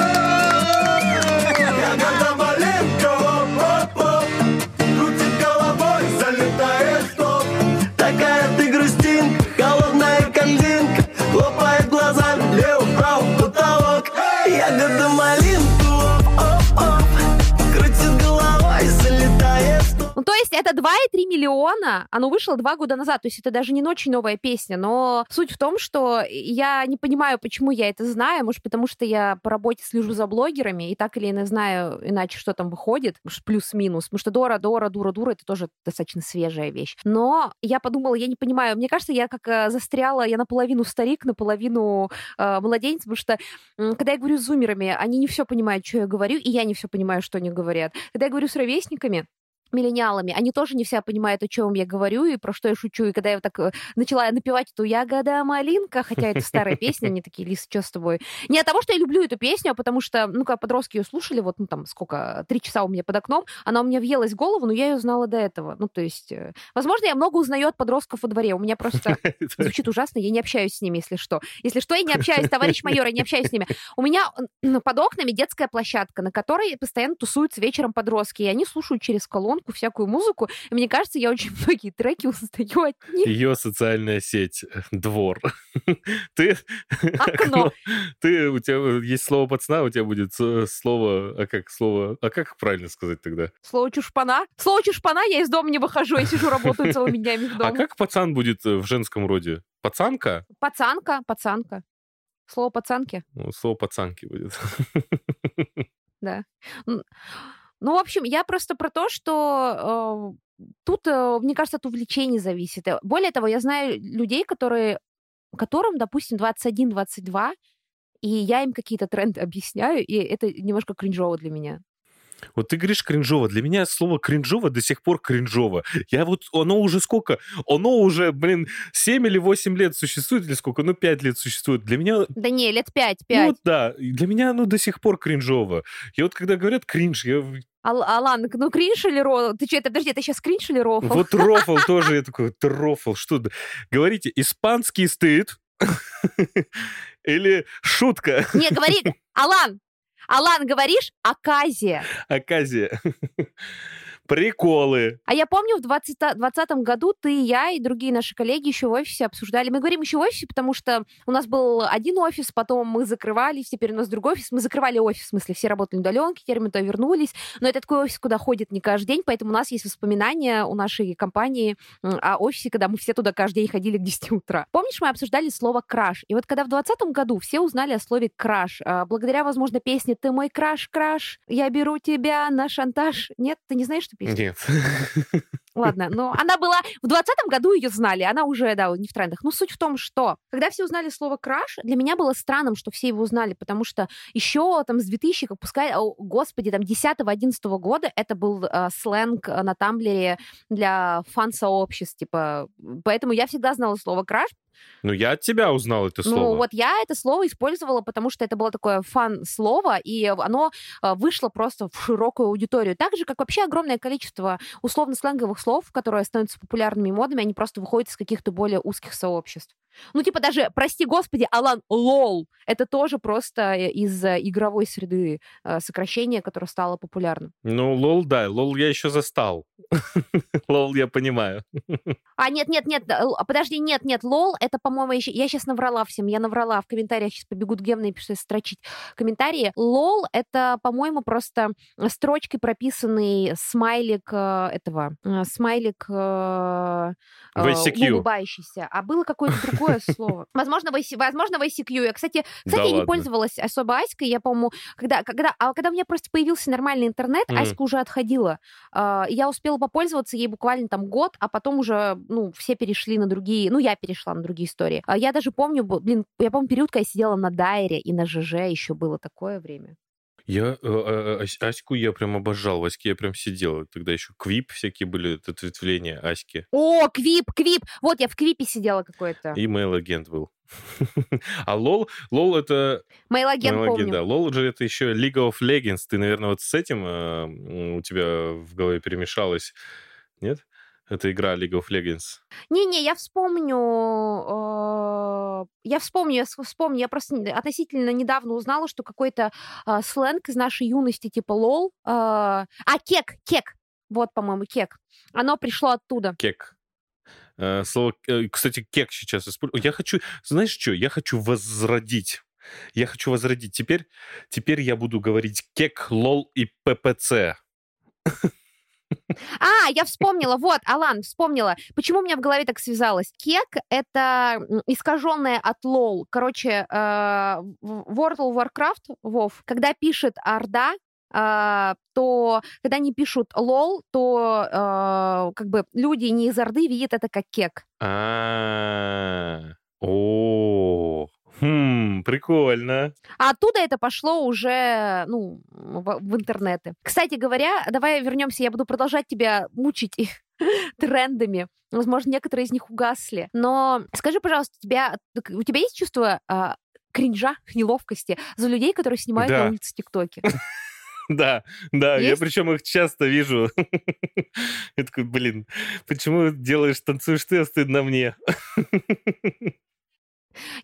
Это 2,3 миллиона. Оно вышло два года назад. То есть это даже не очень новая песня. Но суть в том, что я не понимаю, почему я это знаю. Может, потому что я по работе слежу за блогерами и так или иначе знаю, иначе что там выходит. Плюс-минус. Потому что Дора, Дора, Дура, Дура — это тоже достаточно свежая вещь. Но я подумала, я не понимаю. Мне кажется, я как э, застряла, я наполовину старик, наполовину э, младенец, потому что м, когда я говорю с зумерами, они не все понимают, что я говорю, и я не все понимаю, что они говорят. Когда я говорю с ровесниками, миллениалами, они тоже не все понимают, о чем я говорю и про что я шучу. И когда я так э, начала напевать эту «Ягода малинка», хотя это старая песня, они такие, Лиз, что с тобой? Не от того, что я люблю эту песню, а потому что, ну, когда подростки ее слушали, вот, ну, там, сколько, три часа у меня под окном, она у меня въелась в голову, но я ее знала до этого. Ну, то есть, э, возможно, я много узнаю от подростков во дворе. У меня просто звучит ужасно, я не общаюсь с ними, если что. Если что, я не общаюсь, товарищ майор, я не общаюсь с ними. У меня под окнами детская площадка, на которой постоянно тусуются вечером подростки, и они слушают через колонку всякую музыку. И мне кажется, я очень многие треки узнаю от них. Ее социальная сеть э, двор. Ты Окно. Ты у тебя есть слово пацана, у тебя будет э, слово, а как слово, а как правильно сказать тогда? Слово чушпана. Слово чушпана, я из дома не выхожу, я сижу, работаю целыми днями в А доме. как пацан будет э, в женском роде? Пацанка? Пацанка, пацанка. Слово пацанки, Ну, слово пацанки будет. да. Ну, в общем, я просто про то, что э, тут, э, мне кажется, от увлечений зависит. Э, Более того, я знаю людей, которые, которым, допустим, 21-22, и я им какие-то тренды объясняю, и это немножко кринжово для меня. Вот ты говоришь кринжово. Для меня слово кринжово до сих пор кринжово. Я вот, оно уже сколько? Оно уже, блин, 7 или 8 лет существует, или сколько? Ну, 5 лет существует. Для меня Да не, лет 5, Ну 5. вот да, для меня оно до сих пор кринжово. И вот когда говорят кринж, я в- Алан, ну кринж или рофл? Ты что, это, подожди, это сейчас кринж или рофл? вот рофл тоже, я такой, «Ты рофл, что? Говорите, испанский стыд или шутка, Не, говори, Алан, Алан, говоришь оказия. оказия, приколы. А я помню, в 2020 году ты, я и другие наши коллеги еще в офисе обсуждали. Мы говорим еще в офисе, потому что у нас был один офис, потом мы закрывались, теперь у нас другой офис. Мы закрывали офис, в смысле, все работали на удаленке, теперь мы туда вернулись. Но это такой офис, куда ходит не каждый день, поэтому у нас есть воспоминания у нашей компании о офисе, когда мы все туда каждый день ходили к 10 утра. Помнишь, мы обсуждали слово «краш»? И вот когда в 2020 году все узнали о слове «краш», а, благодаря, возможно, песне «Ты мой краш-краш», «Я беру тебя на шантаж». Нет, ты не знаешь, что песня? Нет. Ладно, но она была... В двадцатом году ее знали, она уже, да, не в трендах. Но суть в том, что когда все узнали слово «краш», для меня было странным, что все его узнали, потому что еще там с 2000, как пускай, о, господи, там 10-11 года это был э, сленг э, на Тамблере для фан-сообществ, типа, поэтому я всегда знала слово «краш», Ну, я от тебя узнал это ну, слово. вот я это слово использовала, потому что это было такое фан-слово, и оно э, вышло просто в широкую аудиторию. Так же, как вообще огромное количество условно-сленговых слов, которые становятся популярными модными, они просто выходят из каких-то более узких сообществ. Ну, типа даже, прости господи, Алан, лол, это тоже просто э, из э, игровой среды сокращение, которое стало популярным. Ну, лол, да, лол я еще застал. Лол я понимаю. А, нет, нет, нет, л- подожди, нет, нет, лол, это, по-моему, еще... я сейчас наврала всем, я наврала в комментариях, сейчас побегут гневные письма строчить комментарии. Лол, это, по-моему, просто строчкой прописанный смайлик э, этого, э, смайлик э, э, улыбающийся, а было какое-то другое слово. Возможно, в возможно, ICQ. Я, кстати, кстати, я не пользовалась особо Аськой, я, по-моему, когда, когда, а когда у меня просто появился нормальный интернет. Аська уже отходила. А, Я успела попользоваться ей буквально там год, а потом уже, ну, все перешли на другие, ну, я перешла на другие истории. А Я даже помню, блин, я помню период, когда я сидела на Дайре и на ЖЖ, еще было такое время. Я э, Ась- Аську я прям обожал. В Аське я прям сидел. Тогда еще квип всякие были, это ответвления Аськи. О, Квип, Квип! Вот я в Квипе сидела какой-то. И Mail агент был. А лол, лол это... Мейл-агент помню. да. Лол же это еще League of Legends. Ты, наверное, вот с этим у тебя в голове перемешалось. Нет? Это игра League of Legends. Не-не, я вспомню, э, я вспомню, я вспомню, я просто относительно недавно узнала, что какой-то э, сленг из нашей юности, типа лол, э, а, кек, кек, вот, по-моему, кек, оно пришло оттуда. Кек. Э, Слово, э, кстати, кек сейчас использую. Я хочу, знаешь что, я хочу возродить. Я хочу возродить. Теперь, теперь я буду говорить кек, лол и ППЦ. А, я вспомнила, вот, Алан, вспомнила. Почему у меня в голове так связалось? Кек — это искаженное от лол. Короче, э, World of Warcraft, Вов, когда пишет Орда, э, то когда они пишут лол, то э, как бы люди не из Орды видят это как кек. А, О, хм, прикольно. А оттуда это пошло уже, ну, в, в интернеты. Кстати говоря, давай вернемся, я буду продолжать тебя мучить их трендами. Возможно, некоторые из них угасли. Но скажи, пожалуйста, у тебя, у тебя есть чувство а, кринжа, неловкости за людей, которые снимают Да. на улице ТикТоки? Да, да, я Есть? причем их часто вижу. Я такой, блин, почему делаешь, танцуешь ты, а стыдно мне?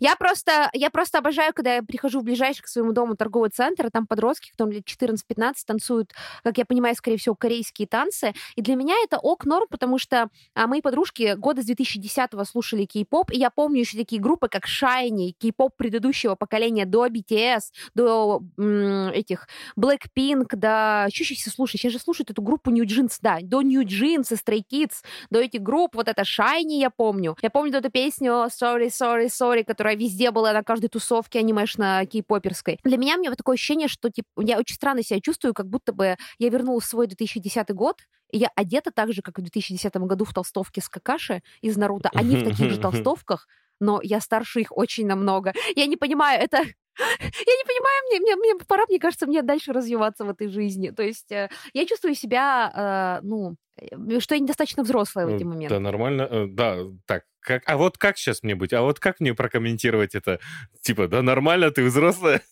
Я просто, я просто обожаю, когда я прихожу в ближайший к своему дому торговый центр, и там подростки, которым лет 14-15, танцуют, как я понимаю, скорее всего, корейские танцы. И для меня это ок норм, потому что а, мои подружки года с 2010-го слушали кей-поп, и я помню еще такие группы, как Shiny, кей-поп предыдущего поколения до BTS, до м, этих Blackpink, да, что сейчас все слушают? Сейчас же слушают эту группу New Jeans, да, до New Jeans и Stray Kids, до этих групп, вот это Shiny я помню. Я помню эту песню Sorry, Sorry, Sorry, которая везде была на каждой тусовке анимешно-кей-поперской. Для меня у меня вот такое ощущение, что типа, я очень странно себя чувствую, как будто бы я вернулась в свой 2010 год, и я одета так же, как в 2010 году в толстовке с Какаши из Наруто. Они в таких же толстовках, но я старше их очень намного. Я не понимаю, это... Я не понимаю, мне, мне, мне пора, мне кажется, мне дальше развиваться в этой жизни. То есть э, я чувствую себя, э, ну, э, что я недостаточно взрослая в эти моменты. Да, нормально. Э, Да, так, как, а вот как сейчас мне быть? А вот как мне прокомментировать это? Типа, да нормально, ты взрослая?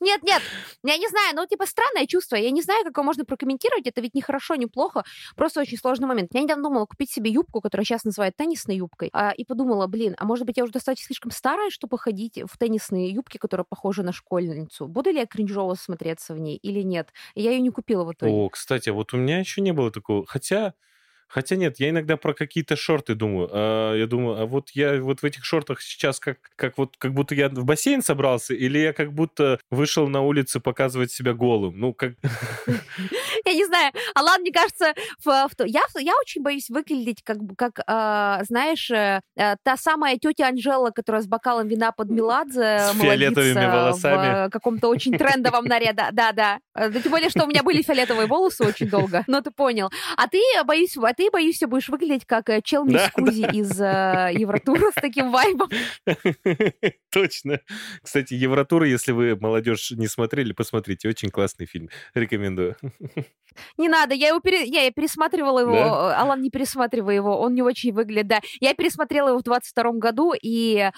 Нет, нет, я не знаю, ну, типа, странное чувство. Я не знаю, как его можно прокомментировать. Это ведь не хорошо, не плохо. Просто очень сложный момент. Я недавно думала купить себе юбку, которую сейчас называют теннисной юбкой. а, и подумала, блин, а может быть, я уже достаточно слишком старая, чтобы ходить в теннисные юбки, которые похожи на школьницу. Буду ли я кринжово смотреться в ней или нет? Я ее не купила в итоге. О, кстати, вот у меня еще не было такого. Хотя, хотя нет, я иногда про какие-то шорты думаю. А, я думаю, а вот я вот в этих шортах сейчас как, как вот как будто я в бассейн собрался, или я как будто вышел на улицу показывать себя голым. Ну, как... Я не знаю. Алан, мне кажется, в, в то- я, я очень боюсь выглядеть как, как а, знаешь, э, э, та самая тетя Анжела, которая с бокалом вина под Меладзе С фиолетовыми волосами. в каком-то очень трендовом наряде. Да, да. Э, да Тем более, что у меня были фиолетовые волосы очень долго. Но ты понял. А ты, э, боюсь, а ты, боюсь, будешь выглядеть как э, чел Да, Мискузи из э, Евротура с таким вайбом. Точно. Кстати, Евротур, если вы, молодежь, не смотрели, посмотрите. Очень классный фильм. Рекомендую. Не надо, я его пере... я, я пересматривала его, Да? э, Алан, не пересматривай его, он не очень выглядит, да. Я пересмотрела его в 22 году, и,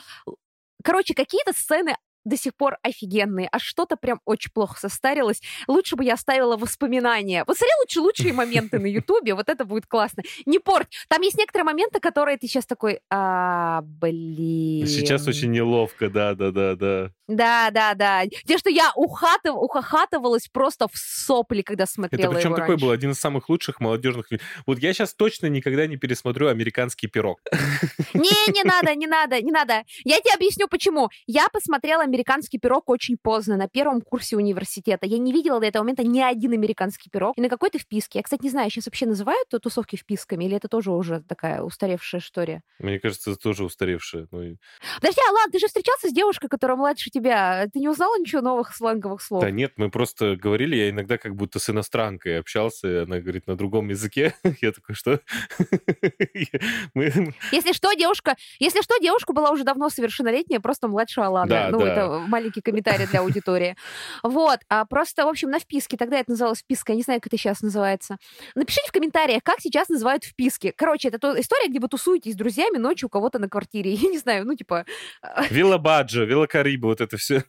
короче, какие-то сцены до сих пор офигенные, а что-то прям очень плохо состарилось. Лучше бы я оставила воспоминания. Вот смотри лучше лучшие моменты на Ютубе, вот это будет классно. Не порть. Там есть некоторые моменты, которые ты сейчас такой, а, блин. Сейчас очень неловко, да-да-да-да. Да, да, да. Те, что я ухатыв... ухахатывалась просто в сопли, когда смотрела Это причем его такой раньше. был один из самых лучших молодежных. Вот я сейчас точно никогда не пересмотрю «Американский пирог». Не, не надо, не надо, не надо. Я тебе объясню, почему. Я посмотрела «Американский пирог» очень поздно, на первом курсе университета. Я не видела до этого момента ни один «Американский пирог». И на какой-то вписке. Я, кстати, не знаю, сейчас вообще называют тусовки вписками, или это тоже уже такая устаревшая история? Мне кажется, это тоже устаревшее. Ну, и- Подожди, Алан, ты же встречался с девушкой, которая младше тебя. Ты не узнала ничего новых сленговых слов? Да нет, мы просто говорили, я иногда как будто с иностранкой общался, и она говорит на другом языке. Я такой, что? Если что, девушка, если что, девушка была уже давно совершеннолетняя, просто младше Алана. Да, ну, да. это маленький комментарий для аудитории. Вот. А просто, в общем, на вписке, тогда это называлось вписка, я не знаю, как это сейчас называется. Напишите в комментариях, как сейчас называют вписки. Короче, это то- история, где вы тусуетесь с друзьями ночью у кого-то на квартире. Я не знаю, ну, типа, Вилла Баджо, Вилла Кариба, вот это все.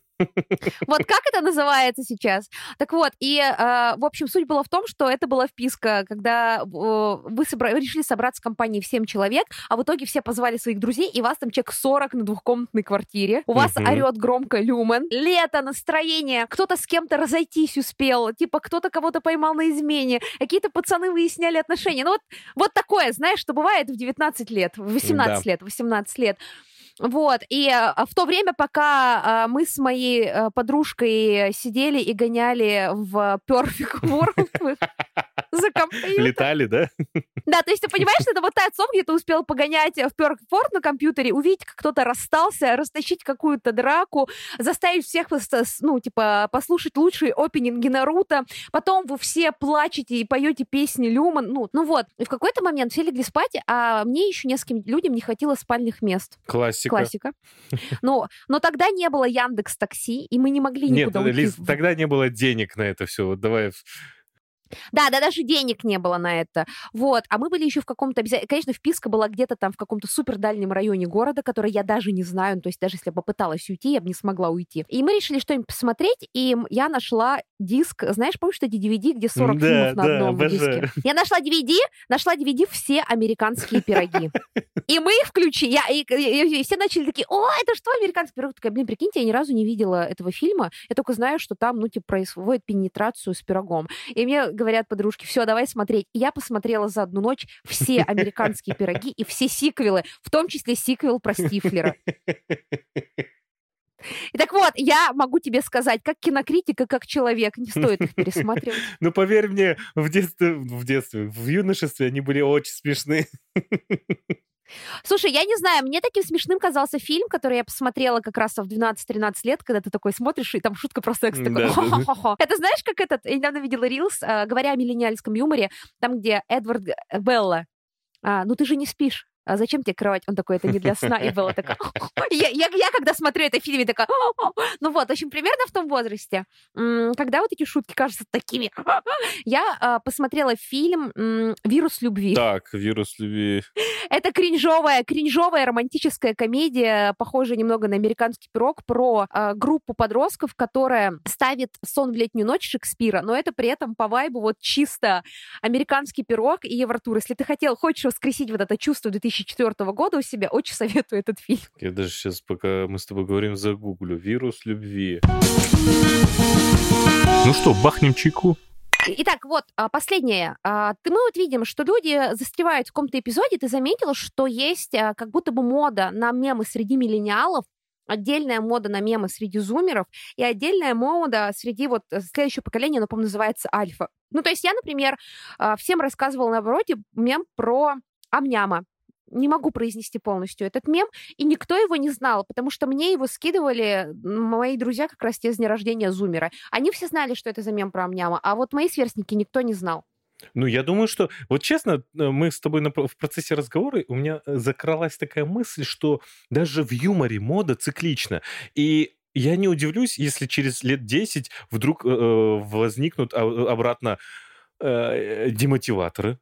Вот как это называется сейчас? Так вот, и, э, в общем, суть была в том, что это была вписка, когда э, вы собра- решили собраться в компании в 7 человек, а в итоге все позвали своих друзей, и вас там человек 40 на двухкомнатной квартире. У вас Мгм. орет громко люмен. Лето, настроение. Кто-то с кем-то разойтись успел. Типа, кто-то кого-то поймал на измене. Какие-то пацаны выясняли отношения. Ну вот, вот такое, знаешь, что бывает в 19 лет, в 18 лет, в 18 лет. Вот, и э, в то время, пока э, мы с моей э, подружкой сидели и гоняли в Perfect World за компьютер. Летали, да? Да, то есть ты понимаешь, что это вот та отцов, где ты успел погонять в World на компьютере, увидеть, как кто-то расстался, растащить какую-то драку, заставить всех, ну, типа, послушать лучшие опенинги Наруто, потом вы все плачете и поете песни Люман, ну, ну вот. И в какой-то момент все легли спать, а мне еще нескольким людям не хватило спальных мест. Классика. Классика. Но, но тогда не было Яндекс Такси, и мы не могли Нет, никуда уйти. Лиз, тогда не было денег на это все. Вот давай. Да, да, даже денег не было на это. Вот. А мы были еще в каком-то... Конечно, вписка была где-то там в каком-то супер дальнем районе города, который я даже не знаю. Ну, То есть даже если я попыталась уйти, я бы не смогла уйти. И мы решили что-нибудь посмотреть, и я нашла диск... Знаешь, помнишь, что DVD, где 40 Да, фильмов на да, одном обожаю. диске? Я нашла DVD, нашла DVD «Все американские пироги». И мы их включили. Я, и, и- и все начали такие, о, это что, американский пирог? Такая, блин, прикиньте, я ни разу не видела этого фильма. Я только знаю, что там, ну, типа, происходит пенетрацию с пирогом. И мне говорят подружки, все, давай смотреть. И я посмотрела за одну ночь все американские пироги и все сиквелы, в том числе сиквел про Стифлера. И так вот, я могу тебе сказать, как кинокритик и как человек, не стоит их пересматривать. Ну, поверь мне, в детстве, в детстве, в юношестве они были очень смешные. Слушай, я не знаю, мне таким смешным казался фильм, который я посмотрела как раз в 12-13 лет, когда ты такой смотришь, и там шутка про секс, такой. Это знаешь, как этот, я недавно видела Рилс, э, говоря о миллениальском юморе, там, где Эдвард Г- Белла, а, ну ты же не спишь, а зачем тебе кровать? Он такой, это не для сна. И Белла такая... Я, я, я когда смотрю это в фильме, такая... Ну вот, в общем, примерно в том возрасте, когда вот эти шутки кажутся такими... Я а, посмотрела фильм «Вирус любви». Так, вирус любви. Это кринжовая, кринжовая романтическая комедия, похожая немного на американский пирог, про э, группу подростков, которая ставит сон в летнюю ночь Шекспира, но это при этом по вайбу вот чисто американский пирог и Евротур. Если ты хотел, хочешь воскресить вот это чувство 2004 года у себя, очень советую этот фильм. Я даже сейчас, пока мы с тобой говорим, загуглю. Вирус любви. Ну что, бахнем чайку? Итак, вот а, последнее. А, Ты, мы вот видим, что люди застревают в каком-то эпизоде. Ты заметила, что есть а, как будто бы мода на мемы среди миллениалов, отдельная мода на мемы среди зумеров и отдельная мода среди вот э, следующего поколения, оно, по-моему, называется альфа. Ну, то есть я, например, всем рассказывала на обороте мем про амняма. Не могу произнести полностью этот мем, и никто его не знал, потому что мне его скидывали мои друзья как раз те с дня рождения Зумера. Они все знали, что это за мем про амняма, а вот мои сверстники никто не знал. Ну, я думаю, что... Вот честно, э, мы с тобой на- в процессе разговора, у меня э, закралась такая мысль, что даже в юморе мода циклична. И я не удивлюсь, если через лет 10 вдруг э, э, возникнут а- обратно э, демотиваторы.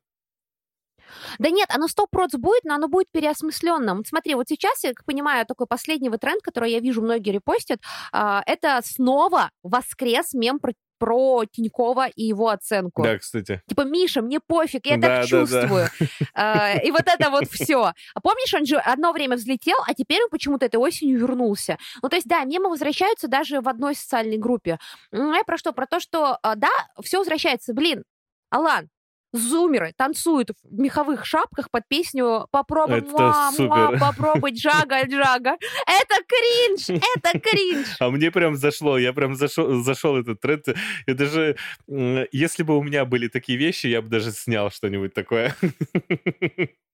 Да нет, оно сто проц будет, но оно будет переосмысленным. Смотри, вот сейчас, я как понимаю, такой последний вот тренд, который я вижу, многие репостят, а, это снова воскрес мем про, про Тинькова и его оценку. Да, кстати. Типа, Миша, мне пофиг, я Да, так да, чувствую. А, И вот это вот все. А помнишь, он же одно время взлетел, а теперь он почему-то этой осенью вернулся. Ну, то есть, да, мемы возвращаются даже в одной социальной группе. Я про что? Про то, что, а, да, все возвращается. Блин, Алан, зумеры танцуют в меховых шапках под песню «Попробуй, Это муа, муа, супер. попробуй, джага, джага». Это кринж, это кринж. А мне прям зашло, я прям зашел, зашел этот тренд. Я даже, если бы у меня были такие вещи, я бы даже снял что-нибудь такое.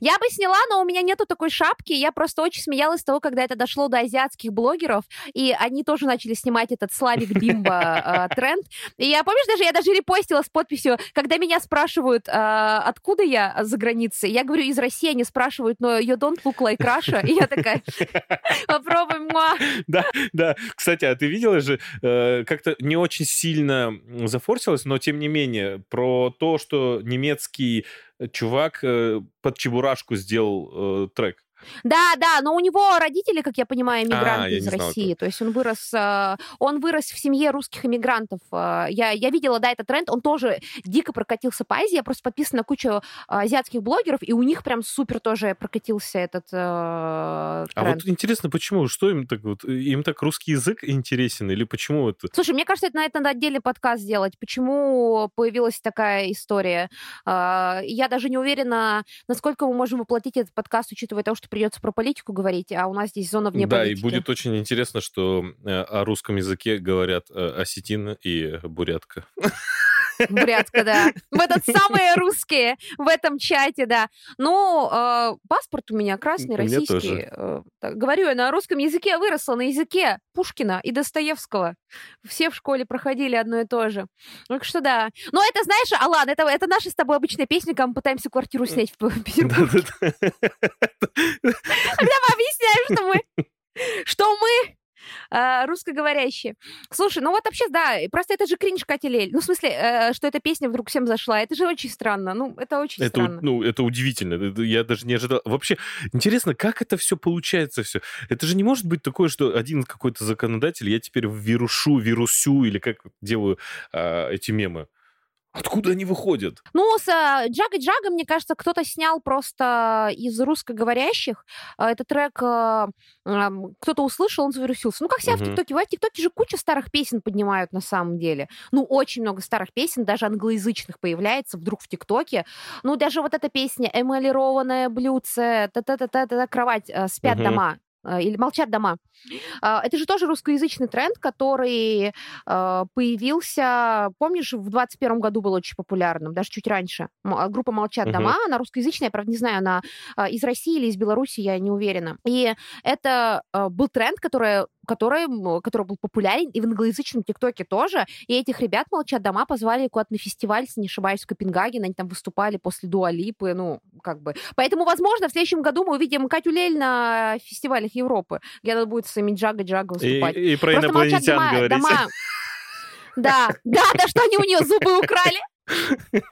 Я бы сняла, но у меня нету такой шапки. Я просто очень смеялась с того, когда это дошло до азиатских блогеров, и они тоже начали снимать этот Славик Бимба э, тренд. И я, помнишь, даже я даже репостила с подписью, когда меня спрашивают, э, откуда я за границей, я говорю, из России, они спрашивают, но you don't look like Russia. И я такая, попробуй, муа. Да, да. Кстати, а ты видела же, э, как-то не очень сильно зафорсилось, но тем не менее, про то, что немецкий чувак э, под чебурашку сделал э, трек. Да, да, но у него родители, как я понимаю, А, иммигранты я из России. То есть он вырос, э, он вырос в семье русских иммигрантов. Э, Я, я видела, да, этот тренд, он тоже дико прокатился по Азии. Я просто подписана на кучу э, азиатских блогеров, и у них прям супер тоже прокатился этот э, А тренд. вот интересно, почему? Что им так вот? Им так русский язык интересен? Или почему это? Слушай, мне кажется, это на это надо отдельный подкаст сделать. Почему появилась такая история? Я даже не уверена, насколько мы можем воплотить этот подкаст, учитывая то, что что придется про политику говорить, а у нас здесь зона вне Да, политики. и будет очень интересно, что э, о русском языке говорят э, осетин и бурятка. Бурятска, да. В этот самые русские в этом чате, да. Ну, э, паспорт у меня красный, У российский. Э, говорю, я на русском языке выросла, на языке Пушкина и Достоевского. Все в школе проходили одно и то же. Так что да. Но это, знаешь, Алан, это, это наша с тобой обычная песня, когда мы пытаемся квартиру снять в Петербурге. Когда мы объясняем, что мы, что мы э, русскоговорящие. Слушай, ну вот вообще, да, просто это же кринж Катя. Ну, в смысле, э, что эта песня вдруг всем зашла. Это же очень странно. Ну, это очень Это, странно. ну, это удивительно. Это Я даже не ожидал. Вообще, интересно, как это все получается все? Это же не может быть такое, что один какой-то законодатель, я теперь вирушу, вирусю, или как делаю а, эти мемы. Откуда они выходят? Ну, с э, Джага Джага, мне кажется, кто-то снял просто из русскоговорящих э, этот трек, э, кто-то услышал, он завирусился. Ну, как всегда в Мгм. ТикТоке. В ТикТоке же куча старых песен поднимают на самом деле. Ну, очень много старых песен, даже англоязычных появляется вдруг в ТикТоке. Ну, даже вот эта песня «Эмалированное блюдце», та-та-та-та-та, «Кровать», «Спят Мгм. дома», или «Молчат дома». А, Это же тоже русскоязычный тренд, который э, появился, помнишь, в 21 году был очень популярным, даже чуть раньше. А, Группа «Молчат дома», она русскоязычная, я, правда, не знаю, она а, из России или из Беларуси, я не уверена. И это э, был тренд, который, который, который был популярен и в англоязычном ТикТоке тоже. И этих ребят «Молчат дома» позвали куда-то на фестиваль, если не ошибаюсь, в Копенгаген. Они там выступали после Дуалипы, ну, как бы. Поэтому, возможно, в следующем году мы увидим Катю Лель на фестивалях Европы, где она будет с своими джага-джага И, выступать. и про Просто молчат инопланетян дома, говорить. дома. Да, да, да, что они у нее зубы украли.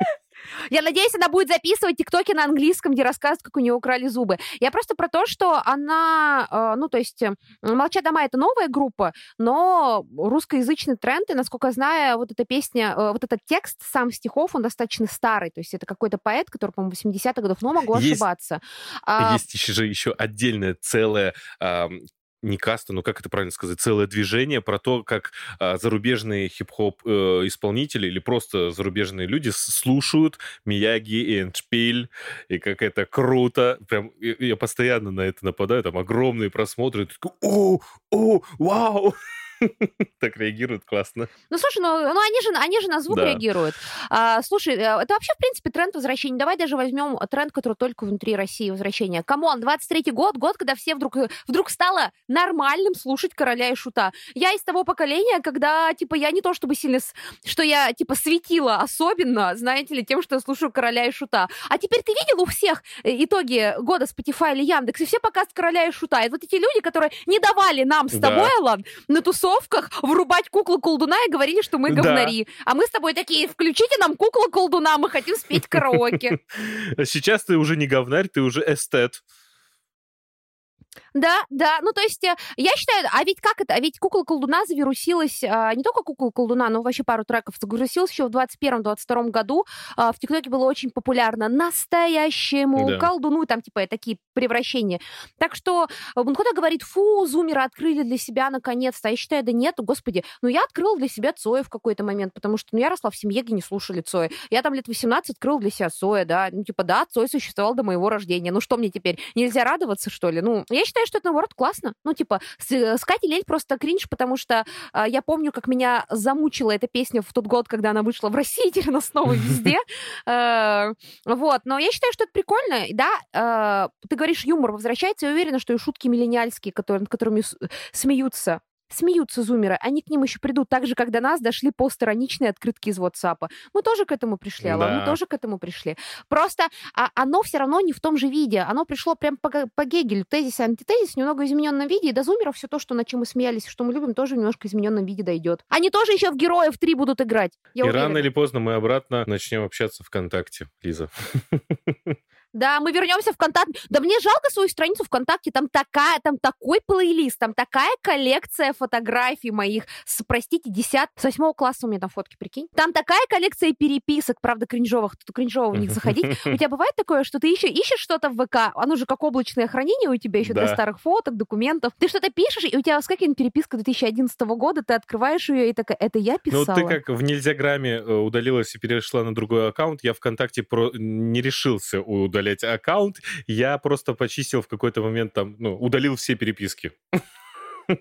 Я надеюсь, она будет записывать тиктоки на английском, где рассказывает, как у нее украли зубы. Я просто про то, что она, э, ну, то есть, э, «Молчат дома» — это новая группа, но русскоязычный тренд, и, насколько я знаю, вот эта песня, э, вот этот текст сам стихов, он достаточно старый, то есть это какой-то поэт, который, по-моему, 80-х годов, но могу Есть- ошибаться. А, Есть еще же еще отдельная целая ам, не каста, ну как это правильно сказать, целое движение про то, как а, зарубежные хип-хоп э, исполнители или просто зарубежные люди слушают Мияги и Эндшпиль, и как это круто. Прям я постоянно на это нападаю, там огромные просмотры. и такой, о, о, вау! Так реагируют классно. Ну, слушай, ну, ну они, же, они же на звук Да. реагируют. А, слушай, э, это вообще, в принципе, тренд возвращения. Давай даже возьмем тренд, который только внутри России возвращения. Come on, 23-й год, год, когда все вдруг, э, вдруг стало нормальным слушать короля и шута. Я из того поколения, когда, типа, я не то чтобы сильно, что я, типа, светила особенно, знаете ли, тем, что я слушаю короля и шута. А теперь ты видел у всех э, итоги года Spotify или Яндекс, и все показывают короля и шута. И вот эти люди, которые не давали нам с Да. тобой, Алан, на тусовках врубать куклу колдуна и говорили, что мы Да. говнари. А мы с тобой такие, включите нам куклу колдуна, мы хотим спеть караоке. Сейчас ты уже не говнарь, ты уже эстет. Да, да, ну то есть э, я считаю, а ведь как это, а ведь кукла колдуна завирусилась, а, не только кукла колдуна, но вообще пару треков завирусилась еще в 21-22 году, А, в ТикТоке было очень популярно настоящему Да. колдуну, там типа такие превращения. Так что э, он кто-то говорит, фу, зумеры открыли для себя наконец-то, а я считаю, да нет, господи, ну я открыл для себя Цоя в какой-то момент, потому что ну, я росла в семье, где не слушали Цоя. Я там лет 18 открыл для себя Цоя, да, ну типа да, Цой существовал до моего рождения, ну что мне теперь, нельзя радоваться, что ли? Ну, я считаю, что это, наоборот, классно. Ну, типа, с, с Катей Лель просто кринж, потому что а, я помню, как меня замучила эта песня в тот год, когда она вышла в России, теперь она снова везде. Э, Вот, но я считаю, что это прикольно. Да, э, ты говоришь, юмор возвращается, я уверена, что и шутки миллениальские, над которыми смеются, смеются зумеры, они к ним еще придут, так же, как до нас дошли постироничные открытки из WhatsApp. Мы тоже к этому пришли, Алла, мы Да. тоже к этому пришли. Просто а, оно все равно не в том же виде. Оно пришло прям по, по Гегелю. Тезис и антитезис в немного измененном виде. И до зумеров все то, что, над чем мы смеялись, что мы любим, тоже в немножко измененном виде дойдет. Они тоже еще в Героев 3 будут играть. Я и уверена. рано или поздно мы обратно начнем общаться ВКонтакте, Лиза. Да, мы вернемся в контакт. Да мне жалко свою страницу ВКонтакте. Там такая, там такой плейлист, там такая коллекция фотографий моих с, простите, 10, с 8 класса у меня там фотки, прикинь. Там такая коллекция переписок, правда, кринжовых. Тут кринжово в них заходить. У тебя бывает такое, что ты ищешь, ищешь что-то в ВК, оно же как облачное хранение у тебя еще для старых фоток, документов. Ты что-то пишешь, и у тебя выскакивает переписка 2011 года, ты открываешь ее и такая, это я Ну, писала. ты как в Нельзяграме э, удалилась и перешла на другой аккаунт, я ВКонтакте про... не решился удалять удалять аккаунт. Я просто почистил в какой-то момент там, ну, удалил все переписки.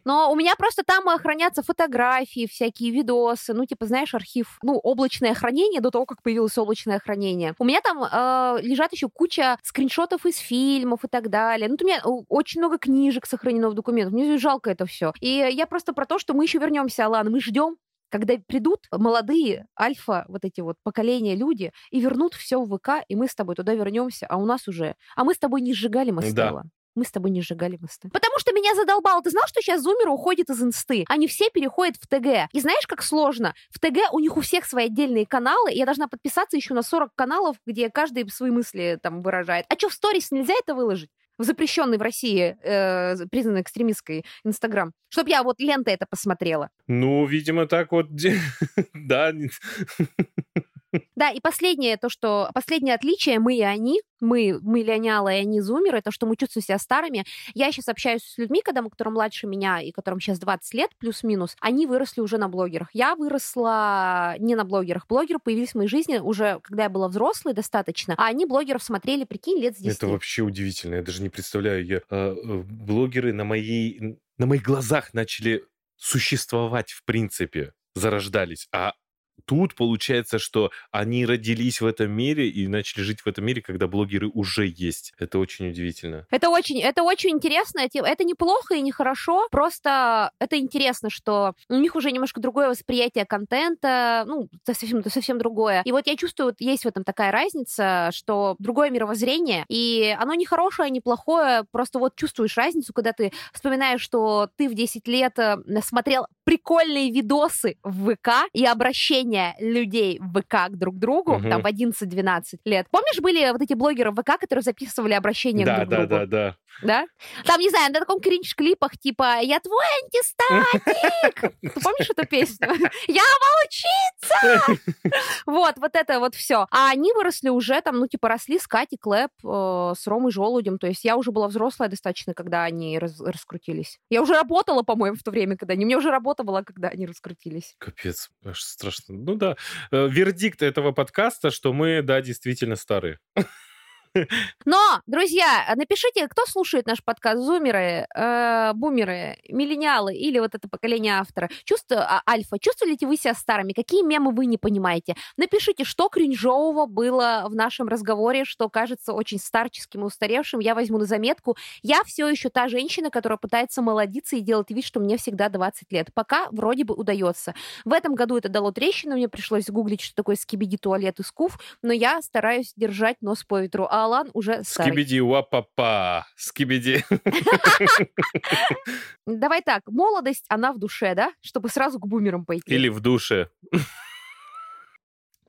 Но у меня просто там э, хранятся фотографии, всякие видосы, ну, типа, знаешь, архив, ну, облачное хранение до того, как появилось облачное хранение. У меня там э, лежат еще куча скриншотов из фильмов и так далее. Ну, у меня очень много книжек сохранено в документах. Мне жалко это все. И я просто про то, что мы еще вернемся, Алан, мы ждем когда придут молодые альфа, вот эти вот поколения люди, и вернут все в ВК, и мы с тобой туда вернемся, а у нас уже... А мы с тобой не сжигали мосты, Да. Мы с тобой не сжигали мосты. Потому что меня задолбало. Ты знал, что сейчас зумеры уходят из инсты? Они все переходят в ТГ. И знаешь, как сложно? В ТГ у них у всех свои отдельные каналы. и Я должна подписаться еще на 40 каналов, где каждый свои мысли там выражает. А что, в сторис нельзя это выложить? В запрещенный в России, э, признанный экстремистской Инстаграм, чтобы я вот лента это посмотрела. Ну, видимо, так вот, да. Да, и последнее, то, что последнее отличие мы и они, мы, мы и они зумеры, то, что мы чувствуем себя старыми. Я сейчас общаюсь с людьми, когда которые младше меня и которым сейчас 20 лет, плюс-минус, они выросли уже на блогерах. Я выросла не на блогерах. Блогеры появились в моей жизни уже, когда я была взрослой достаточно, а они блогеров смотрели, прикинь, лет 10. Это вообще удивительно, я даже не представляю. Я, э, блогеры на, моей, на моих глазах начали существовать, в принципе, зарождались, а тут получается, что они родились в этом мире и начали жить в этом мире, когда блогеры уже есть. Это очень удивительно. Это очень, это очень интересно. Это неплохо и не хорошо. Просто это интересно, что у них уже немножко другое восприятие контента, ну, это совсем, это совсем другое. И вот я чувствую, вот есть в этом такая разница, что другое мировоззрение, и оно не хорошее, не плохое, просто вот чувствуешь разницу, когда ты вспоминаешь, что ты в 10 лет э, смотрел прикольные видосы в ВК и обращение людей в ВК друг к другу, угу. там в 11-12 лет. Помнишь, были вот эти блогеры в ВК, которые записывали обращения да, друг к да, другу? Да, да, да. Да? Там, не знаю, на таком кринж-клипах, типа «Я твой антистатик!» Ты помнишь эту песню? «Я волчица!» Вот, вот это вот все. А они выросли уже там, ну, типа, росли с Катей Клэп, э, с Ромой Желудем. То есть я уже была взрослая достаточно, когда они раскрутились. Я уже работала, по-моему, в то время, когда они... Мне уже работа была, когда они раскрутились. Капец, аж страшно. Ну да, э, вердикт этого подкаста, что мы, да, действительно старые. Но, друзья, напишите, кто слушает наш подкаст, зумеры, э, бумеры, миллениалы или вот это поколение автора. Чувство, а, альфа, чувствуете вы себя старыми? Какие мемы вы не понимаете? Напишите, что кринжового было в нашем разговоре, что кажется очень старческим и устаревшим. Я возьму на заметку. Я все еще та женщина, которая пытается молодиться и делать вид, что мне всегда 20 лет. Пока вроде бы удается. В этом году это дало трещину, мне пришлось гуглить, что такое скибиди туалет и скуф, но я стараюсь держать нос по ветру. А Алан уже старый. Скибиди уапапа, скибиди. Давай так, молодость, она в душе, да? Чтобы сразу к бумерам пойти. Или в душе.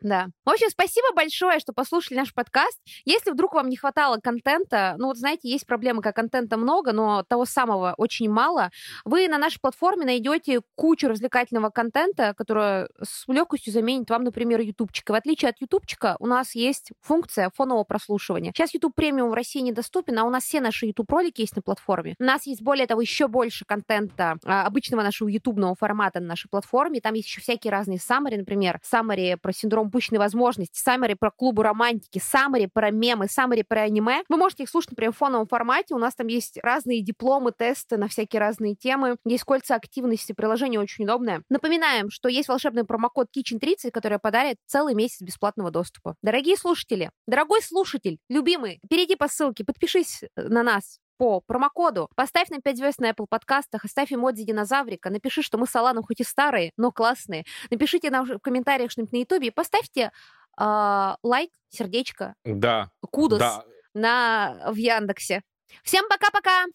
Да. В общем, спасибо большое, что послушали наш подкаст. Если вдруг вам не хватало контента, ну вот знаете, есть проблема, как контента много, но того самого очень мало, вы на нашей платформе найдете кучу развлекательного контента, которая с легкостью заменит вам, например, ютубчика. В отличие от ютубчика, у нас есть функция фонового прослушивания. Сейчас YouTube премиум в России недоступен, а у нас все наши YouTube ролики есть на платформе. У нас есть, более того, еще больше контента а, обычного нашего ютубного формата на нашей платформе. Там есть еще всякие разные саммари, например, саммари про синдром упущенной возможности, саммари про клубу романтики, саммари про мемы, саммари про аниме. Вы можете их слушать, например, в фоновом формате. У нас там есть разные дипломы, тесты на всякие разные темы. Есть кольца активности, приложение очень удобное. Напоминаем, что есть волшебный промокод Kitchen30, который подарит целый месяц бесплатного доступа. Дорогие слушатели, дорогой слушатель, любимый, перейди по ссылке, подпишись на нас по промокоду. Поставь нам 5 звезд на Apple подкастах, оставь эмодзи динозаврика, напиши, что мы с Аланом хоть и старые, но классные. Напишите нам в комментариях что-нибудь на Ютубе и поставьте э, лайк, сердечко, да, кудос да. на, в Яндексе. Всем пока-пока!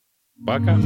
Пока!